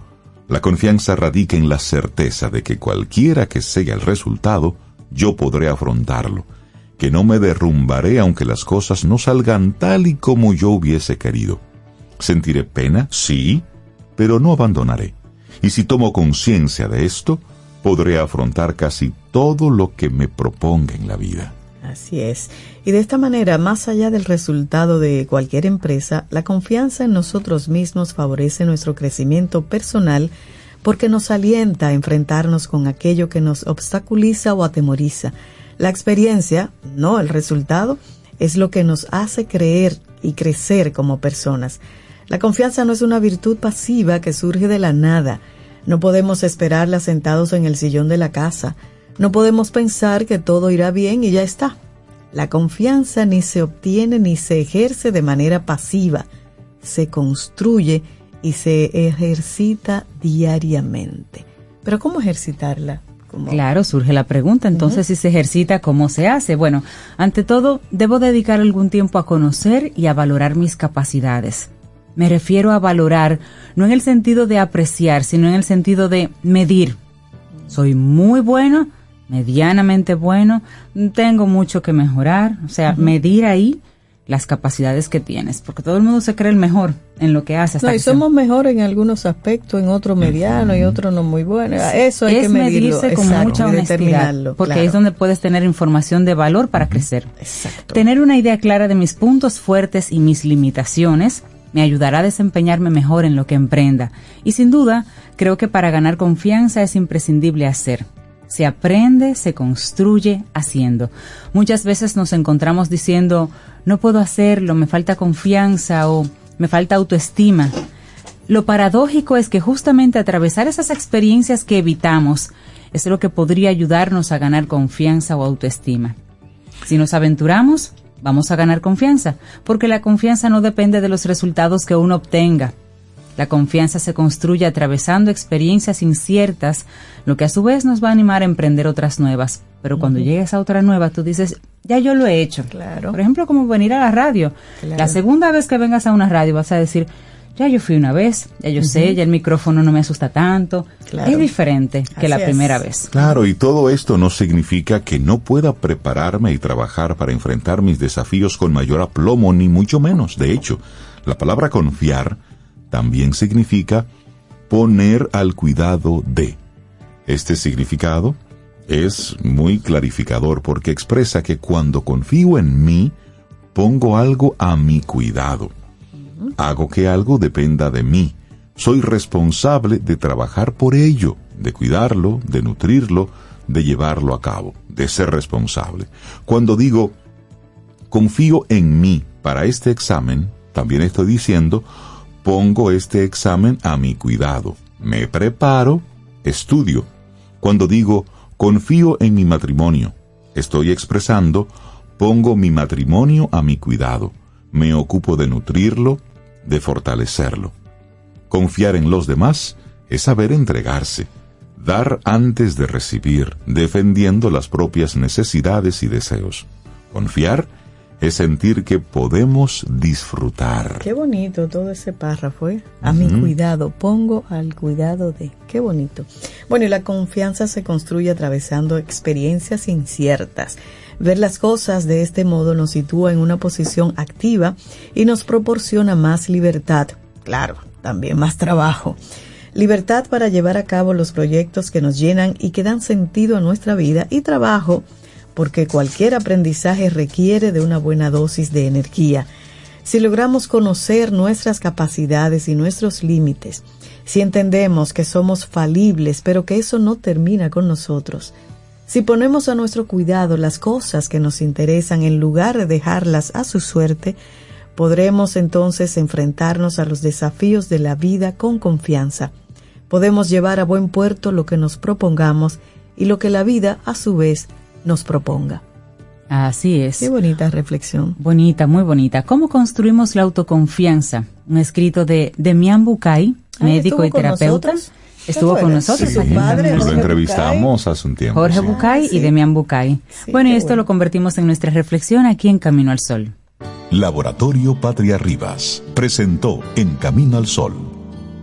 la confianza radica en la certeza de que cualquiera que sea el resultado, yo podré afrontarlo, que no me derrumbaré aunque las cosas no salgan tal y como yo hubiese querido. Sentiré pena, sí, pero no abandonaré. Y si tomo conciencia de esto, podré afrontar casi todo lo que me proponga en la vida. Así es. Y de esta manera, más allá del resultado de cualquier empresa, la confianza en nosotros mismos favorece nuestro crecimiento personal porque nos alienta a enfrentarnos con aquello que nos obstaculiza o atemoriza. La experiencia, no el resultado, es lo que nos hace creer y crecer como personas. La confianza no es una virtud pasiva que surge de la nada. No podemos esperarla sentados en el sillón de la casa. No podemos pensar que todo irá bien y ya está. La confianza ni se obtiene ni se ejerce de manera pasiva. Se construye y se ejercita diariamente. Pero ¿cómo ejercitarla? ¿Cómo? Claro, surge la pregunta, entonces si se ejercita, ¿cómo se hace? Bueno, ante todo, debo dedicar algún tiempo a conocer y a valorar mis capacidades. Me refiero a valorar, no en el sentido de apreciar, sino en el sentido de medir. Soy muy bueno, medianamente bueno, tengo mucho que mejorar, o sea, medir ahí las capacidades que tienes, porque todo el mundo se cree el mejor en lo que hace. hasta No, y que se- somos mejores en algunos aspectos, en otro mediano y otro no muy bueno. Eso hay es que medirlo. medirse con exacto, mucha honestidad, porque claro. es donde puedes tener información de valor para crecer. Exacto. Tener una idea clara de mis puntos fuertes y mis limitaciones me ayudará a desempeñarme mejor en lo que emprenda. Y sin duda, creo que para ganar confianza es imprescindible hacer. Se aprende, se construye haciendo. Muchas veces nos encontramos diciendo, no puedo hacerlo, me falta confianza o me falta autoestima. Lo paradójico es que justamente atravesar esas experiencias que evitamos es lo que podría ayudarnos a ganar confianza o autoestima. Si nos aventuramos, vamos a ganar confianza, porque la confianza no depende de los resultados que uno obtenga. La confianza se construye atravesando experiencias inciertas, lo que a su vez nos va a animar a emprender otras nuevas. Pero cuando llegues a otra nueva, tú dices, ya yo lo he hecho. Claro. Por ejemplo, como venir a la radio. Claro. La segunda vez que vengas a una radio vas a decir, ya yo fui una vez, ya yo sé, ya el micrófono no me asusta tanto. Claro. Es diferente que la es. primera vez. Claro, y todo esto no significa que no pueda prepararme y trabajar para enfrentar mis desafíos con mayor aplomo, ni mucho menos. De hecho, la palabra confiar también significa poner al cuidado de. Este significado es muy clarificador porque expresa que cuando confío en mí, pongo algo a mi cuidado. Hago que algo dependa de mí. Soy responsable de trabajar por ello, de cuidarlo, de nutrirlo, de llevarlo a cabo, de ser responsable. Cuando digo, confío en mí para este examen, también estoy diciendo, pongo este examen a mi cuidado. Me preparo, estudio. Cuando digo, confío en mi matrimonio, estoy expresando, pongo mi matrimonio a mi cuidado. Me ocupo de nutrirlo, de fortalecerlo. Confiar en los demás es saber entregarse, dar antes de recibir, defendiendo las propias necesidades y deseos. Confiar es sentir que podemos disfrutar. Qué bonito todo ese párrafo, ¿eh? A mi cuidado, pongo al cuidado de. Qué bonito. Bueno, y la confianza se construye atravesando experiencias inciertas. Ver las cosas de este modo nos sitúa en una posición activa y nos proporciona más libertad. Claro, también más trabajo. Libertad para llevar a cabo los proyectos que nos llenan y que dan sentido a nuestra vida y trabajo porque cualquier aprendizaje requiere de una buena dosis de energía. Si logramos conocer nuestras capacidades y nuestros límites, si entendemos que somos falibles, pero que eso no termina con nosotros, si ponemos a nuestro cuidado las cosas que nos interesan en lugar de dejarlas a su suerte, podremos entonces enfrentarnos a los desafíos de la vida con confianza. Podemos llevar a buen puerto lo que nos propongamos y lo que la vida, a su vez, nos proponga. Así es. Qué bonita reflexión. Bonita, muy bonita. ¿Cómo construimos la autoconfianza? Un escrito de Demian Bucay, Ah, médico ¿estuvo y terapeuta. Estuvo con nosotros. Sí, su aquí padre, Lo entrevistamos hace un tiempo. Jorge sí. Bucay sí. y Demian Bucay. Sí, bueno, y esto bueno. lo convertimos en nuestra reflexión aquí en Camino al Sol. Laboratorio Patria Rivas presentó En Camino al Sol,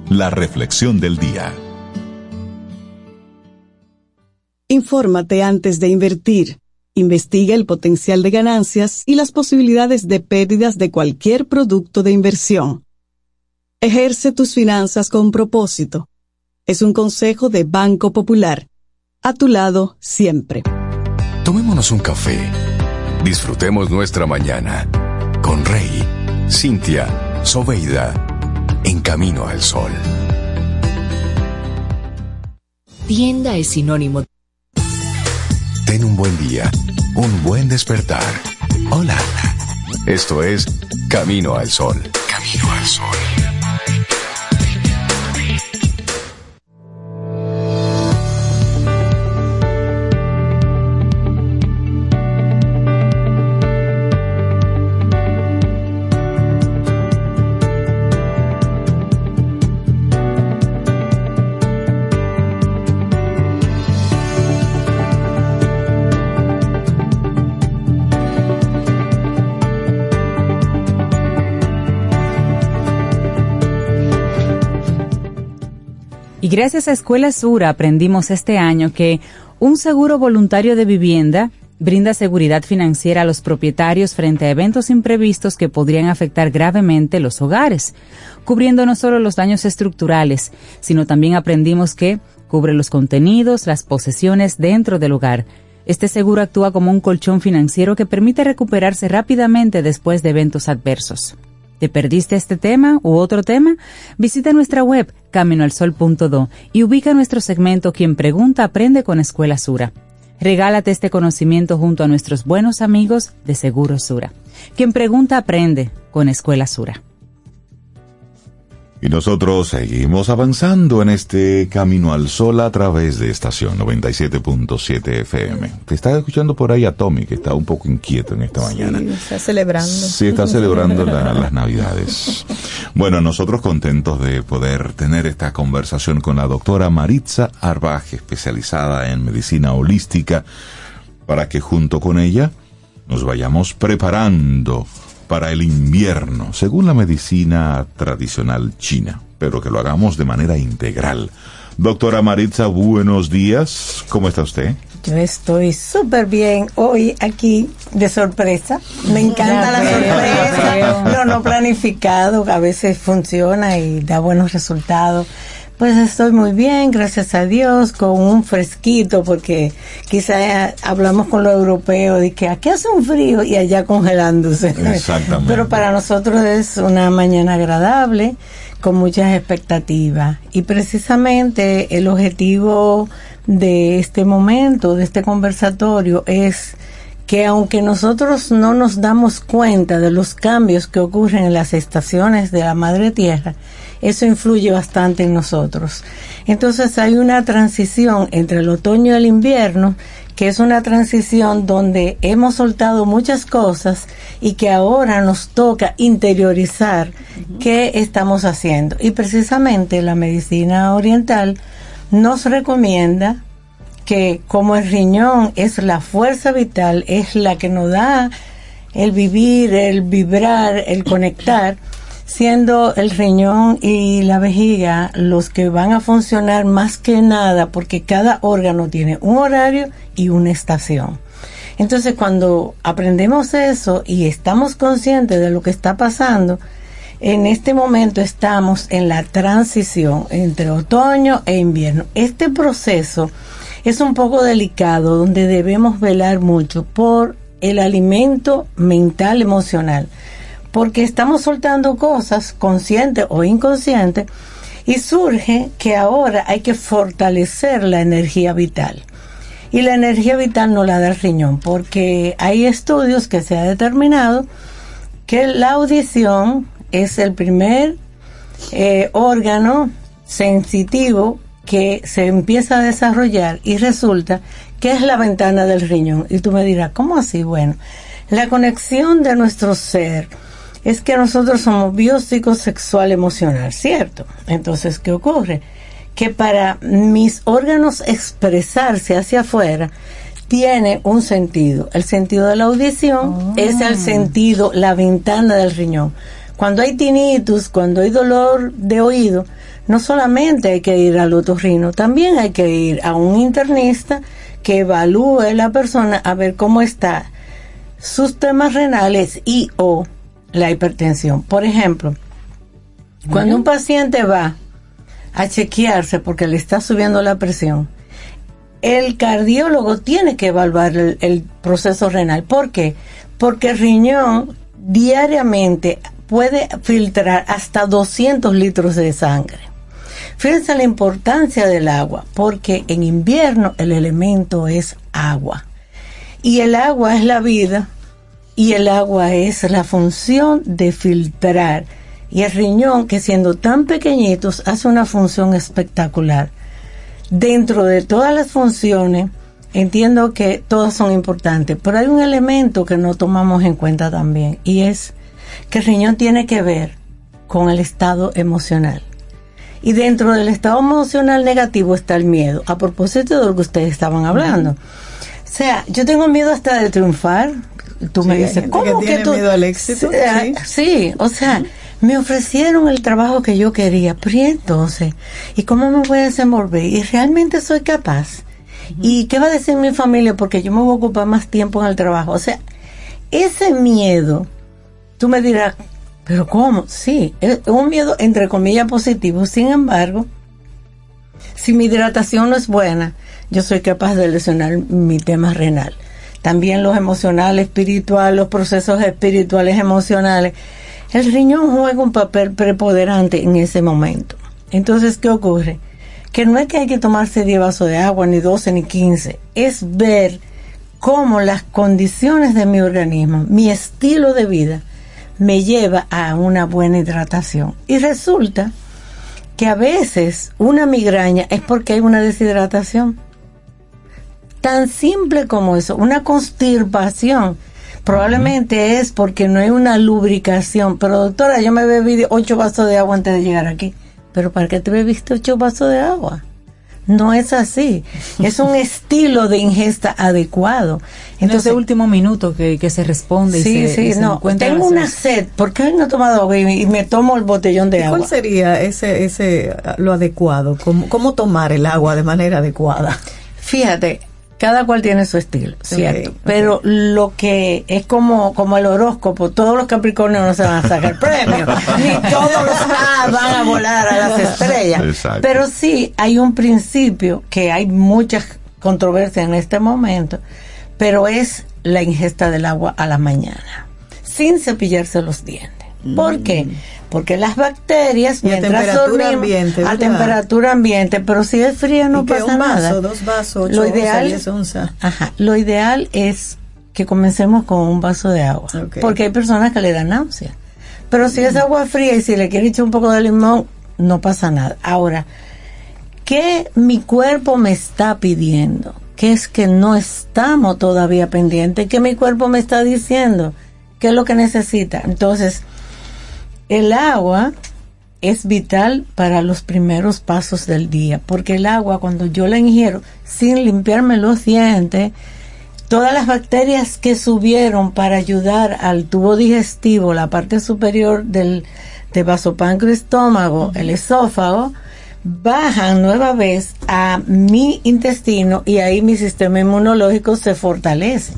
la reflexión del día. Infórmate antes de invertir. Investiga el potencial de ganancias y las posibilidades de pérdidas de cualquier producto de inversión. Ejerce tus finanzas con propósito. Es un consejo de Banco Popular. A tu lado siempre. Tomémonos un café. Disfrutemos nuestra mañana con Rey, Cintia, Soveida, en camino al sol. Tienda es sinónimo Ten un buen día, un buen despertar. Hola. Esto es Camino al Sol. Camino al Sol. Y gracias a Escuela Sura aprendimos este año que un seguro voluntario de vivienda brinda seguridad financiera a los propietarios frente a eventos imprevistos que podrían afectar gravemente los hogares, cubriendo no solo los daños estructurales, sino también aprendimos que cubre los contenidos, las posesiones dentro del hogar. Este seguro actúa como un colchón financiero que permite recuperarse rápidamente después de eventos adversos. ¿Te perdiste este tema u otro tema? Visita nuestra web caminoalsol.do y ubica nuestro segmento Quien pregunta aprende con Escuela Sura. Regálate este conocimiento junto a nuestros buenos amigos de Seguro Sura. Quien pregunta aprende con Escuela Sura. Y nosotros seguimos avanzando en este camino al sol a través de estación 97.7 FM. Te está escuchando por ahí a Tommy, que está un poco inquieto en esta mañana. Sí, está celebrando. Sí, está celebrando la- las Navidades. Bueno, nosotros contentos de poder tener esta conversación con la doctora Maritza Arbaje, especializada en medicina holística, para que junto con ella nos vayamos preparando para el invierno, según la medicina tradicional china, pero que lo hagamos de manera integral. Doctora Maritza, buenos días. ¿Cómo está usted? Yo estoy súper bien hoy aquí de sorpresa. Me encanta la sorpresa. Lo no planificado a veces funciona y da buenos resultados. Pues estoy muy bien, gracias a Dios, con un fresquito, porque quizá hablamos con los europeos de que aquí hace un frío y allá congelándose. Exactamente. Pero para nosotros es una mañana agradable, con muchas expectativas. Y precisamente el objetivo de este momento, de este conversatorio, es que aunque nosotros no nos damos cuenta de los cambios que ocurren en las estaciones de la Madre Tierra, eso influye bastante en nosotros. Entonces hay una transición entre el otoño y el invierno, que es una transición donde hemos soltado muchas cosas y que ahora nos toca interiorizar qué estamos haciendo. Y precisamente la medicina oriental nos recomienda que como el riñón es la fuerza vital, es la que nos da el vivir, el vibrar, el conectar, siendo el riñón y la vejiga los que van a funcionar más que nada porque cada órgano tiene un horario y una estación. Entonces cuando aprendemos eso y estamos conscientes de lo que está pasando, en este momento estamos en la transición entre otoño e invierno. Este proceso es un poco delicado donde debemos velar mucho por el alimento mental emocional porque estamos soltando cosas conscientes o inconscientes y surge que ahora hay que fortalecer la energía vital. Y la energía vital no la da el riñón, porque hay estudios que se ha determinado que la audición es el primer eh, órgano sensitivo que se empieza a desarrollar y resulta que es la ventana del riñón. Y tú me dirás, ¿cómo así? Bueno, la conexión de nuestro ser es que nosotros somos biopsicosexual emocional, ¿cierto? Entonces, ¿qué ocurre? Que para mis órganos expresarse hacia afuera, tiene un sentido. El sentido de la audición es el sentido, la ventana del riñón. Cuando hay tinnitus, cuando hay dolor de oído, no solamente hay que ir al otorrino, también hay que ir a un internista que evalúe la persona a ver cómo está sus temas renales y o la hipertensión. Por ejemplo, cuando un paciente va a chequearse porque le está subiendo la presión, el cardiólogo tiene que evaluar el, proceso renal. ¿Por qué? Porque el riñón diariamente puede filtrar hasta 200 litros de sangre. Fíjense la importancia del agua, porque en invierno el elemento es agua. Y el agua es la vida, y el agua es la función de filtrar. Y el riñón, que siendo tan pequeñitos, hace una función espectacular. Dentro de todas las funciones, entiendo que todas son importantes, pero hay un elemento que no tomamos en cuenta también, y es que el riñón tiene que ver con el estado emocional. Y dentro del estado emocional negativo está el miedo, a propósito de lo que ustedes estaban hablando. O sea, yo tengo miedo hasta de triunfar, tú me dices, ¿cómo que, tú? miedo al éxito? Sí, o sea, me ofrecieron el trabajo que yo quería, pero entonces, ¿y cómo me voy a desenvolver? ¿Y realmente soy capaz? ¿Y qué va a decir mi familia? Porque yo me voy a ocupar más tiempo en el trabajo. O sea, ese miedo, tú me dirás, ¿pero cómo? Sí, es un miedo entre comillas positivo. Sin embargo, si mi hidratación no es buena, yo soy capaz de lesionar mi tema renal también los emocionales, espirituales, los procesos espirituales, emocionales. El riñón juega un papel preponderante en ese momento. Entonces, ¿qué ocurre? Que no es que hay que tomarse 10 vasos de agua, ni 12, ni 15. Es ver cómo las condiciones de mi organismo, mi estilo de vida, me lleva a una buena hidratación. Y resulta que a veces una migraña es porque hay una deshidratación tan simple como eso, una constipación. Probablemente es porque no hay una lubricación. Pero doctora, yo me bebí ocho vasos de agua antes de llegar aquí. Pero ¿para qué te bebiste ocho vasos de agua? No es así. Es un estilo de ingesta adecuado. Entonces, último minuto que, que se responde sí, y se, sí, y se no. Tengo una sed. ¿Por qué hoy no he tomado agua y, y me tomo el botellón de ¿Y agua? ¿Cuál sería ese, ese, lo adecuado? ¿Cómo, ¿Cómo tomar el agua de manera adecuada? Fíjate, cada cual tiene su estilo, ¿cierto? Pero lo que es como, como el horóscopo, todos los Capricornios no se van a sacar premio, ni todos los A van a volar a las estrellas. Exacto. Pero sí hay un principio que hay muchas controversias en este momento, pero es la ingesta del agua a la mañana, sin cepillarse los dientes. ¿Por qué? Porque las bacterias, Mm. Y a mientras temperatura dormimos- ambiente, a temperatura ambiente, pero si es fría no ¿Y pasa un vaso, nada. dos vasos, ocho Lo ideal, onzas? Ajá, lo ideal es que comencemos con un vaso de agua, porque hay personas que le dan náusea. Pero si es agua fría y si le quiere echar un poco de limón, no pasa nada. Ahora, ¿qué mi cuerpo me está pidiendo? ¿Qué es que no estamos todavía pendientes? ¿Qué mi cuerpo me está diciendo? ¿Qué es lo que necesita? Entonces, el agua es vital para los primeros pasos del día, porque el agua cuando yo la ingiero sin limpiarme los dientes, todas las bacterias que subieron para ayudar al tubo digestivo, la parte superior del de vasopáncreas estómago, el esófago, bajan nueva vez a mi intestino y ahí mi sistema inmunológico se fortalece.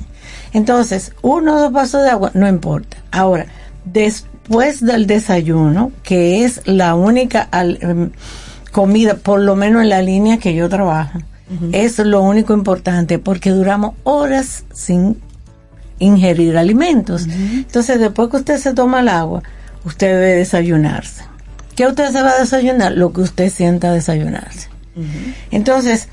Entonces, uno o dos vasos de agua, no importa. Ahora, después del desayuno, que es la única al- em, comida, por lo menos en la línea que yo trabajo, es lo único importante porque duramos horas sin ingerir alimentos. Entonces, después que usted se toma el agua, usted debe desayunarse. ¿Qué usted se va a desayunar? Lo que usted sienta desayunarse. Entonces,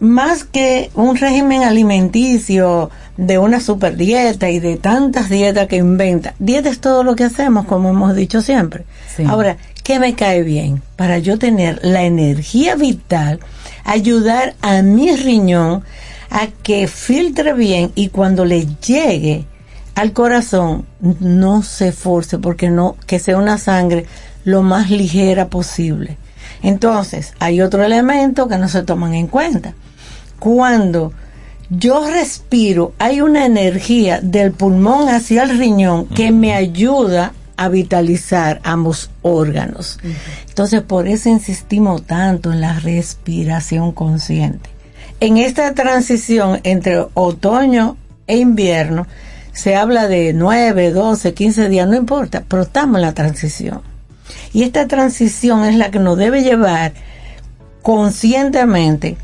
más que un régimen alimenticio de una super dieta y de tantas dietas que inventa, dieta es todo lo que hacemos, como hemos dicho siempre. Sí. Ahora, ¿qué me cae bien? Para yo tener la energía vital, ayudar a mi riñón a que filtre bien y cuando le llegue al corazón no se force porque no que sea una sangre lo más ligera posible. Entonces, hay otro elemento que no se toman en cuenta. Cuando yo respiro, hay una energía del pulmón hacia el riñón que me ayuda a vitalizar ambos órganos. Entonces, por eso insistimos tanto en la respiración consciente. En esta transición entre otoño e invierno, se habla de 9, 12, 15 días, no importa, pero estamos en la transición. Y esta transición es la que nos debe llevar conscientemente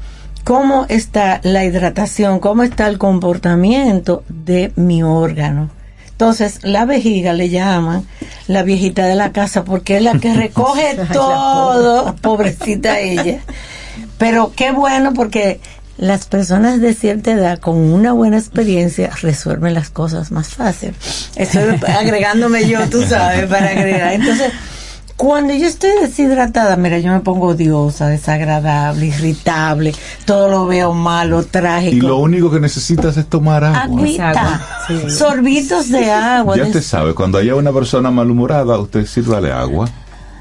cómo está la hidratación, cómo está el comportamiento de mi órgano. Entonces, la vejiga le llaman la viejita de la casa porque es la que recoge todo, pobrecita ella. Pero qué bueno porque las personas de cierta edad con una buena experiencia resuelven las cosas más fácil. Estoy agregándome yo, tú sabes, para agregar. Entonces, cuando yo estoy deshidratada, mira, yo me pongo odiosa, desagradable, irritable, todo lo veo malo, trágico. Y lo único que necesitas es tomar agua. Agüita, sorbitos de agua. Ya usted sabe, cuando haya una persona malhumorada, usted sírvale agua.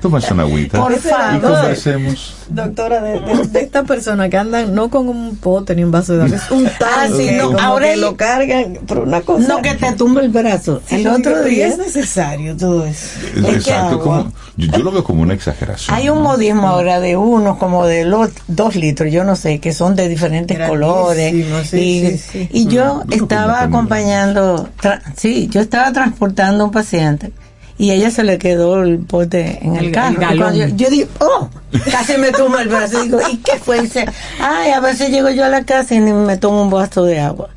Tómase una agüita. Por y favor. conversemos. Doctora, de, de, de esta persona que andan no con un pote ni un vaso de agua, es un tanque, Ah, no, ahora que lo cargan por una cosa. No que te tumbe el brazo. El otro Y día es necesario todo eso. Exacto, agua. como, yo, yo lo veo como una exageración. hay un modismo ahora de uno como de los dos litros, yo no sé, que son de diferentes Grandísimo, colores. sí, y, sí, sí. y yo yo estaba acompañando, tra- sí, yo estaba transportando a un paciente y ella se le quedó el pote en el, El- carro. el yo, yo digo, oh, casi me tumba el brazo. Digo, ¿y qué fue? Y dice, ay, a veces llego yo a la casa y ni me tomo un vaso de agua.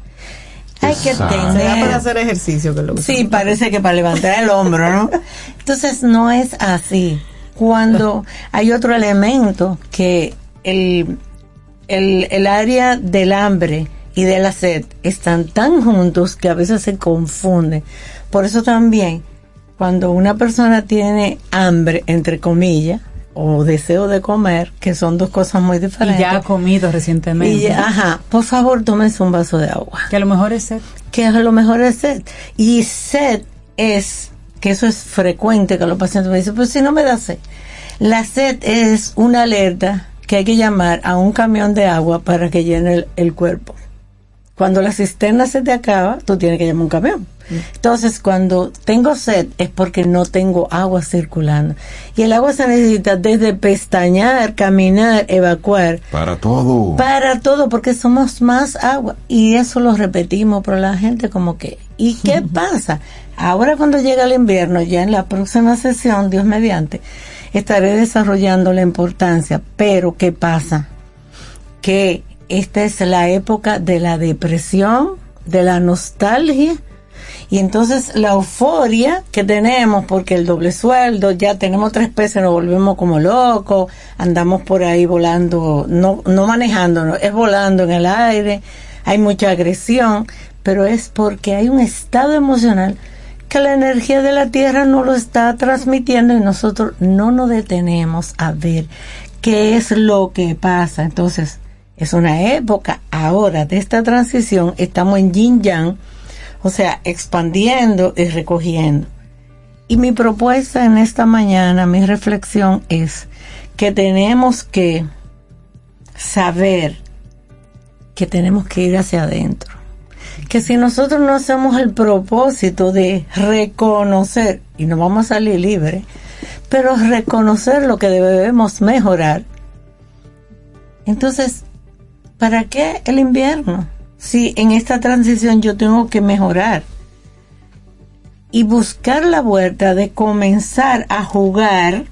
Hay que. Será tener para hacer ejercicio que lo usan. Sí, parece que para levantar el hombro, ¿no? Entonces no es así. Cuando hay otro elemento que el, el, el área del hambre y de la sed están tan juntos que a veces se confunden. Por eso también, cuando una persona tiene hambre, entre comillas, o deseo de comer, que son dos cosas muy Y diferentes. ya ha comido recientemente. Y ya- ajá, por favor, tómese un vaso de agua Que a lo mejor es sed. que a lo mejor es sed. Y sed es, que eso es frecuente que los pacientes me dicen, pues si no me da sed. La sed es una alerta que hay que llamar a un camión de agua para que llene el, el cuerpo. Cuando la cisterna se te acaba, tú tienes que llamar un camión. Entonces, cuando tengo sed es porque no tengo agua circulando. Y el agua se necesita desde pestañear, caminar, evacuar. Para todo. Para todo, porque somos más agua. Y eso lo repetimos, pero la gente como que... ¿Y qué pasa? Ahora cuando llega el invierno, ya en la próxima sesión, Dios mediante, estaré desarrollando la importancia. Pero ¿qué pasa? Que esta es la época de la depresión, de la nostalgia y entonces la euforia que tenemos, porque el doble sueldo, ya tenemos tres pesos, nos volvemos como locos, andamos por ahí volando, no, no manejándonos, es volando en el aire, hay mucha agresión, pero es porque hay un estado emocional que la energía de la Tierra no lo está transmitiendo y nosotros no nos detenemos a ver qué es lo que pasa. Entonces, es una época ahora de esta transición, estamos en yin yang, o sea, expandiendo y recogiendo. Y mi propuesta en esta mañana, mi reflexión es que tenemos que saber que tenemos que ir hacia adentro. Que si nosotros no hacemos el propósito de reconocer, y no vamos a salir libres, pero reconocer lo que debemos mejorar, entonces, ¿para qué el invierno? Si en esta transición yo tengo que mejorar y buscar la vuelta de comenzar a jugar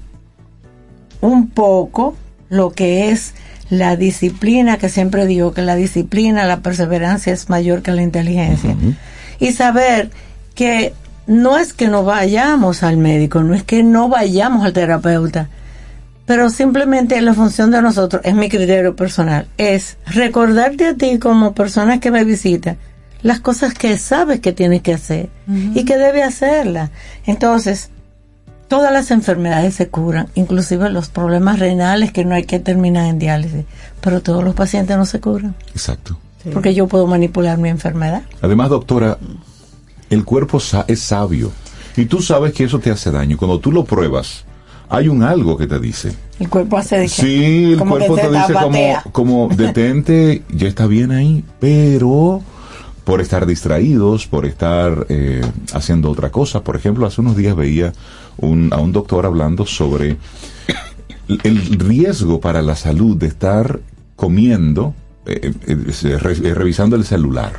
un poco lo que es la disciplina, que siempre digo que la disciplina, la perseverancia es mayor que la inteligencia. Y saber que no es que no vayamos al médico, no es que no vayamos al terapeuta, pero simplemente la función de nosotros, es mi criterio personal, es recordarte a ti como persona que me visita las cosas que sabes que tienes que hacer y que debe hacerlas. Entonces, todas las enfermedades se curan, inclusive los problemas renales que no hay que terminar en diálisis, pero todos los pacientes no se curan. Exacto. Porque yo puedo manipular mi enfermedad. Además, doctora, el cuerpo sa- es sabio y tú sabes que eso te hace daño. Cuando tú lo pruebas, hay un algo que te dice. El cuerpo hace de Sí, el cuerpo te dice como, tapatea. como detente, ya está bien ahí, pero por estar distraídos, por estar eh, haciendo otra cosa. Por ejemplo, hace unos días veía un- a un doctor hablando sobre el riesgo para la salud de estar comiendo, eh, eh, eh, revisando el celular.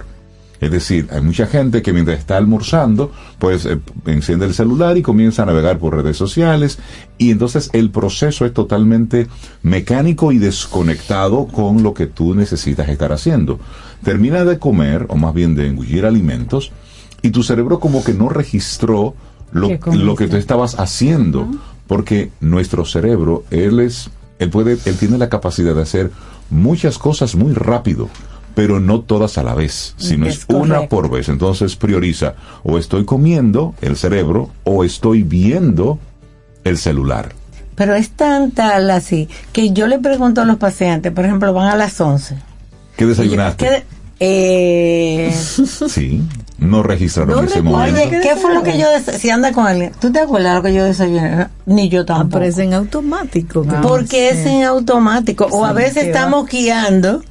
Es decir, hay mucha gente que mientras está almorzando, pues eh, enciende el celular y comienza a navegar por redes sociales. Y entonces el proceso es totalmente mecánico y desconectado con lo que tú necesitas estar haciendo. Termina de comer, o más bien de engullir alimentos, y tu cerebro como que no registró lo, que tú estabas haciendo, porque nuestro cerebro, él es, él puede, él tiene la capacidad de hacer muchas cosas muy rápido, pero no todas a la vez, sino es, Es una por vez. Entonces prioriza, o estoy comiendo el cerebro, o estoy viendo el celular. Pero es tan tal así que yo le pregunto a los pacientes, por ejemplo, van a las 11. ¿Qué desayunaste? ¿Qué, eh, Sí, no registraron No ese recuerdo momento. oye, ¿qué fue lo que yo si anda con alguien? ¿Tú te acuerdas lo que yo desayuné? Ni yo tampoco. Aparece en automático. que Porque no es en automático. O a veces va. estamos guiando,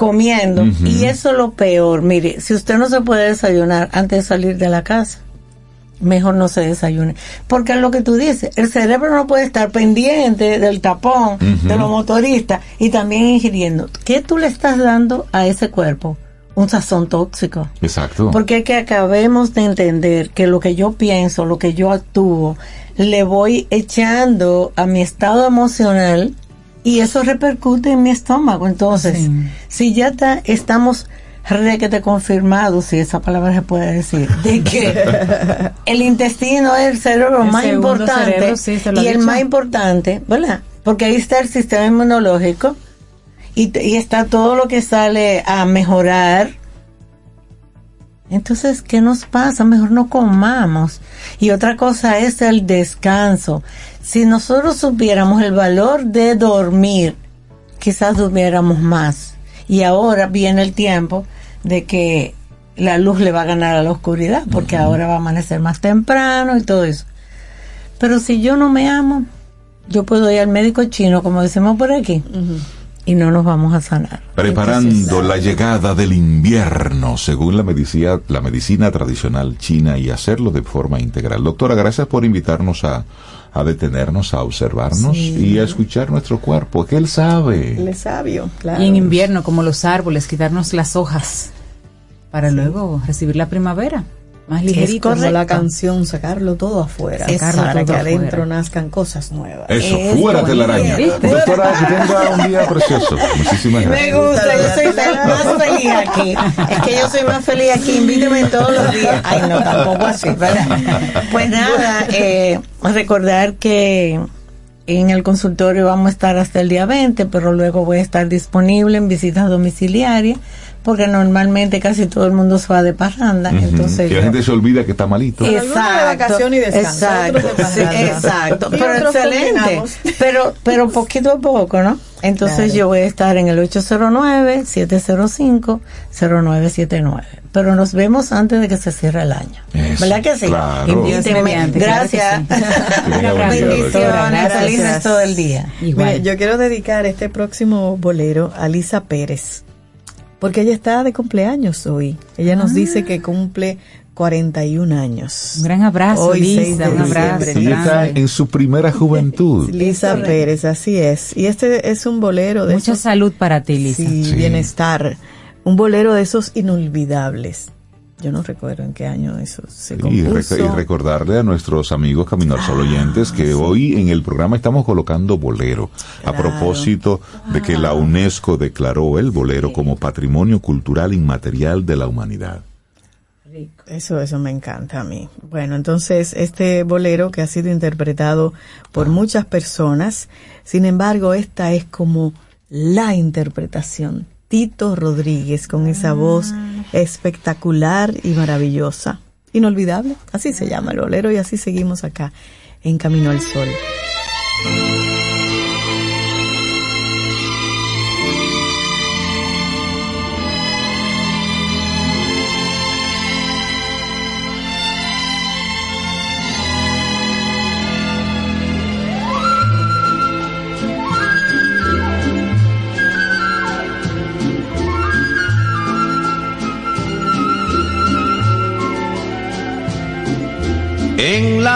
comiendo. Y eso es lo peor. Mire, si usted no se puede desayunar antes de salir de la casa, mejor no se desayune. Porque es lo que tú dices, el cerebro no puede estar pendiente del tapón, de los motoristas y también ingiriendo. ¿Qué tú le estás dando a ese cuerpo? Un sazón tóxico. Exacto. Porque es que acabemos de entender que lo que yo pienso, lo que yo actúo, le voy echando a mi estado emocional y eso repercute en mi estómago. Entonces, Sí. si ya está, estamos requete confirmados, si esa palabra se puede decir, de que el intestino es el cerebro El más importante cerebro, sí, y el dicho. más importante, ¿verdad? Porque ahí está el sistema inmunológico y, y está todo lo que sale a mejorar. Entonces, ¿qué nos pasa? Mejor no comamos. Y otra cosa es el descanso. Si nosotros supiéramos el valor de dormir, quizás durmiéramos más. Y ahora viene el tiempo de que la luz le va a ganar a la oscuridad, porque ahora va a amanecer más temprano y todo eso. Pero si yo no me amo, yo puedo ir al médico chino, como decimos por aquí, y no nos vamos a sanar. Preparando la llegada del invierno, según la medicina, la medicina tradicional china, y hacerlo de forma integral. Doctora, gracias por invitarnos a, a detenernos, a observarnos Sí. y a escuchar nuestro cuerpo, que él sabe. Él es sabio, claro. Y en invierno, como los árboles, quitarnos las hojas para luego recibir la primavera. Más ligerito. como la canción, sacarlo todo afuera, Sacarlo para todo que adentro afuera. nazcan cosas nuevas. Eso, fuera telaraña. ¿Viste? Doctora, que tenga un día precioso. Muchísimas Me gracias. gusta, yo soy más feliz aquí. Es que yo soy más feliz aquí. Invíteme todos los días. Ay, no, tampoco así, ¿verdad? Pues nada, eh, recordar que en el consultorio vamos a estar hasta el día 20, pero luego voy a estar disponible en visitas domiciliarias, porque normalmente casi todo el mundo se va de parranda. Ujú, Entonces que la yo- gente se olvida que está malito. Exacto, de y descanso, exacto, sí, exacto, Y pero excelente, pero pero poquito a poco, ¿no? Entonces Claro. yo voy a estar en el 809-705-0979, pero nos vemos antes de que se cierre el año, Eso, ¿verdad que sí? claro. Mediante, claro que gracias, bendiciones, doctora. Gracias. felices todo el día. Mire, yo quiero dedicar este próximo bolero a Lisa Pérez, porque ella está de cumpleaños hoy. Ella nos dice que cumple 41 años. Un gran abrazo, Hoy, Lisa, 6 de un abrazo. está en su primera juventud. Lisa Pérez, así es. Y este es un bolero de Mucha esos- salud para ti, Lisa. Sí, Sí. bienestar. Un bolero de esos inolvidables. Yo no recuerdo en qué año eso se Y, compuso. rec- y recordarle a nuestros amigos Camino al Sol oyentes que hoy en el programa estamos colocando bolero a propósito de que la UNESCO declaró el bolero como patrimonio cultural inmaterial de la humanidad. Eso, eso me encanta a mí. Bueno, entonces este bolero que ha sido interpretado por muchas personas, sin embargo, esta es como la interpretación. Tito Rodríguez con esa voz espectacular y maravillosa. Inolvidable, así se llama el bolero y así seguimos acá en Camino al Sol.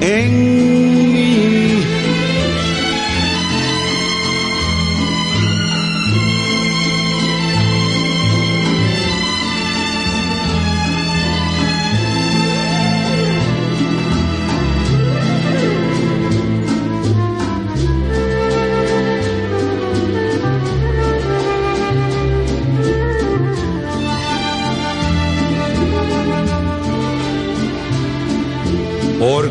en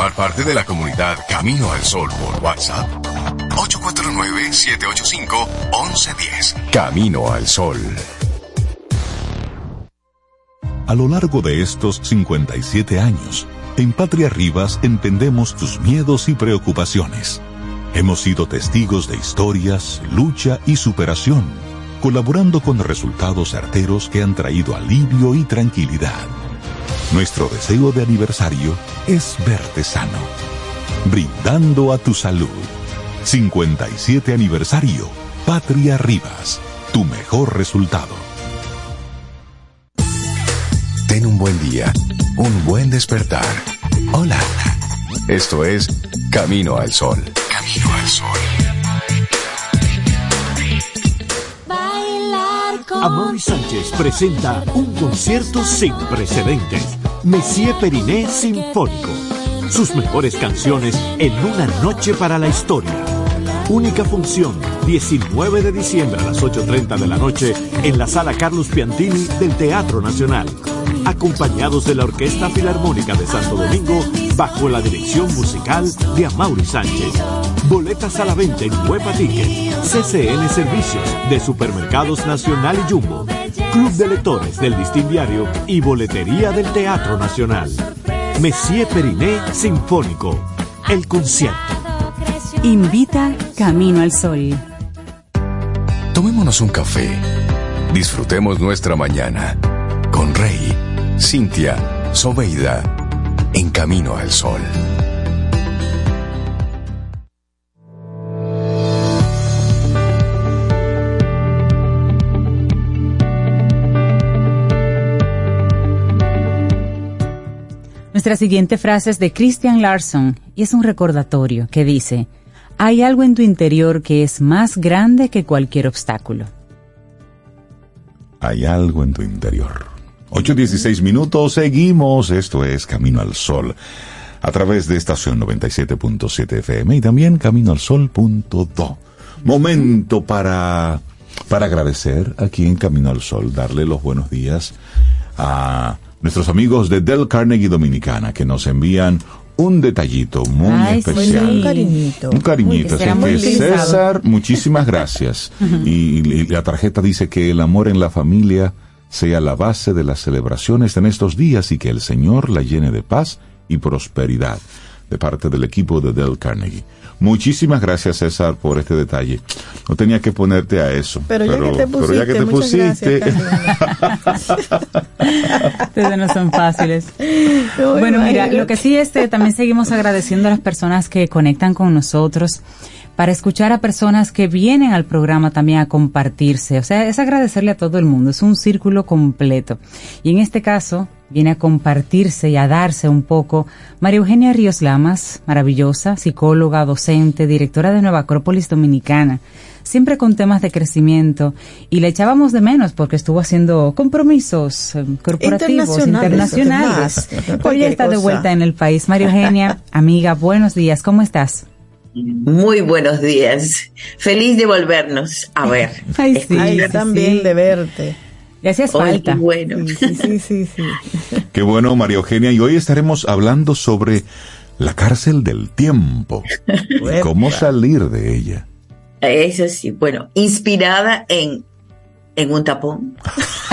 Formar parte de la comunidad Camino al Sol por WhatsApp? 849-785-1110. Camino al Sol. A lo largo de estos 57 años, en Patria Rivas entendemos tus miedos y preocupaciones. Hemos sido testigos de historias, lucha y superación, colaborando con resultados certeros que han traído alivio y tranquilidad. Nuestro deseo de aniversario es verte sano, brindando a tu salud. 57 aniversario, Patria Rivas, tu mejor resultado. Ten un buen día, un buen despertar. Hola. Esto es Camino al Sol. Camino al Sol. Amor Sánchez presenta un concierto sin precedentes. Messier Periné Sinfónico. Sus mejores canciones en una noche para la historia. Única función, 19 de diciembre a las 8.30 de la noche en la sala Carlos Piantini del Teatro Nacional. Acompañados de la Orquesta Filarmónica de Santo Domingo bajo la dirección musical de Amaury Sánchez. Boletas a la venta en Huepa Ticket, CCN Servicios de Supermercados Nacional y Jumbo, Club de Lectores del Distin Diario y Boletería del Teatro Nacional. Messier Periné Sinfónico. El concierto. Invita Camino al Sol. Tomémonos un café. Disfrutemos nuestra mañana con Rey, Cintia, Soveida, en Camino al Sol. Nuestra siguiente frase es de Christian Larson y es un recordatorio que dice, hay algo en tu interior que es más grande que cualquier obstáculo. Hay algo en tu interior. 8.16 minutos, seguimos. Esto es Camino al Sol. A través de estación 97.7 FM y también caminoalsol.do. Momento para, para agradecer aquí en Camino al Sol, darle los buenos días a nuestros amigos de Del Carnegie Dominicana que nos envían un detallito muy Ay, sí, especial. un cariñito. Un cariñito. Así que. César, muchísimas gracias. y, y la tarjeta dice que el amor en la familia sea la base de las celebraciones en estos días y que el Señor la llene de paz y prosperidad de parte del equipo de Del Carnegie. Muchísimas gracias César por este detalle. No tenía que ponerte a eso. Pero ya que te pero ya que te pusiste, pusiste. Ustedes no son fáciles. No, bueno, mira, lo que sí este también seguimos agradeciendo a las personas que conectan con nosotros para escuchar a personas que vienen al programa también a compartirse. O sea, es agradecerle a todo el mundo, es un círculo completo. Y en este caso, viene a compartirse y a darse un poco María Eugenia Ríos Lamas, maravillosa, psicóloga, docente, directora de Nueva Acrópolis Dominicana, siempre con temas de crecimiento y le echábamos de menos porque estuvo haciendo compromisos eh, corporativos, Internacionales, Cualquier está de vuelta en el país. María Eugenia, amiga, buenos días, ¿cómo estás? Muy buenos días. Feliz de volvernos a ver. Ay, sí, Ay, yo también sí. de verte. Le hacías falta. qué bueno. Sí, sí, sí, sí. Qué bueno, María Eugenia. Y hoy estaremos hablando sobre la cárcel del tiempo. y ¿Cómo salir de ella? Eso sí, bueno, inspirada en, en un tapón.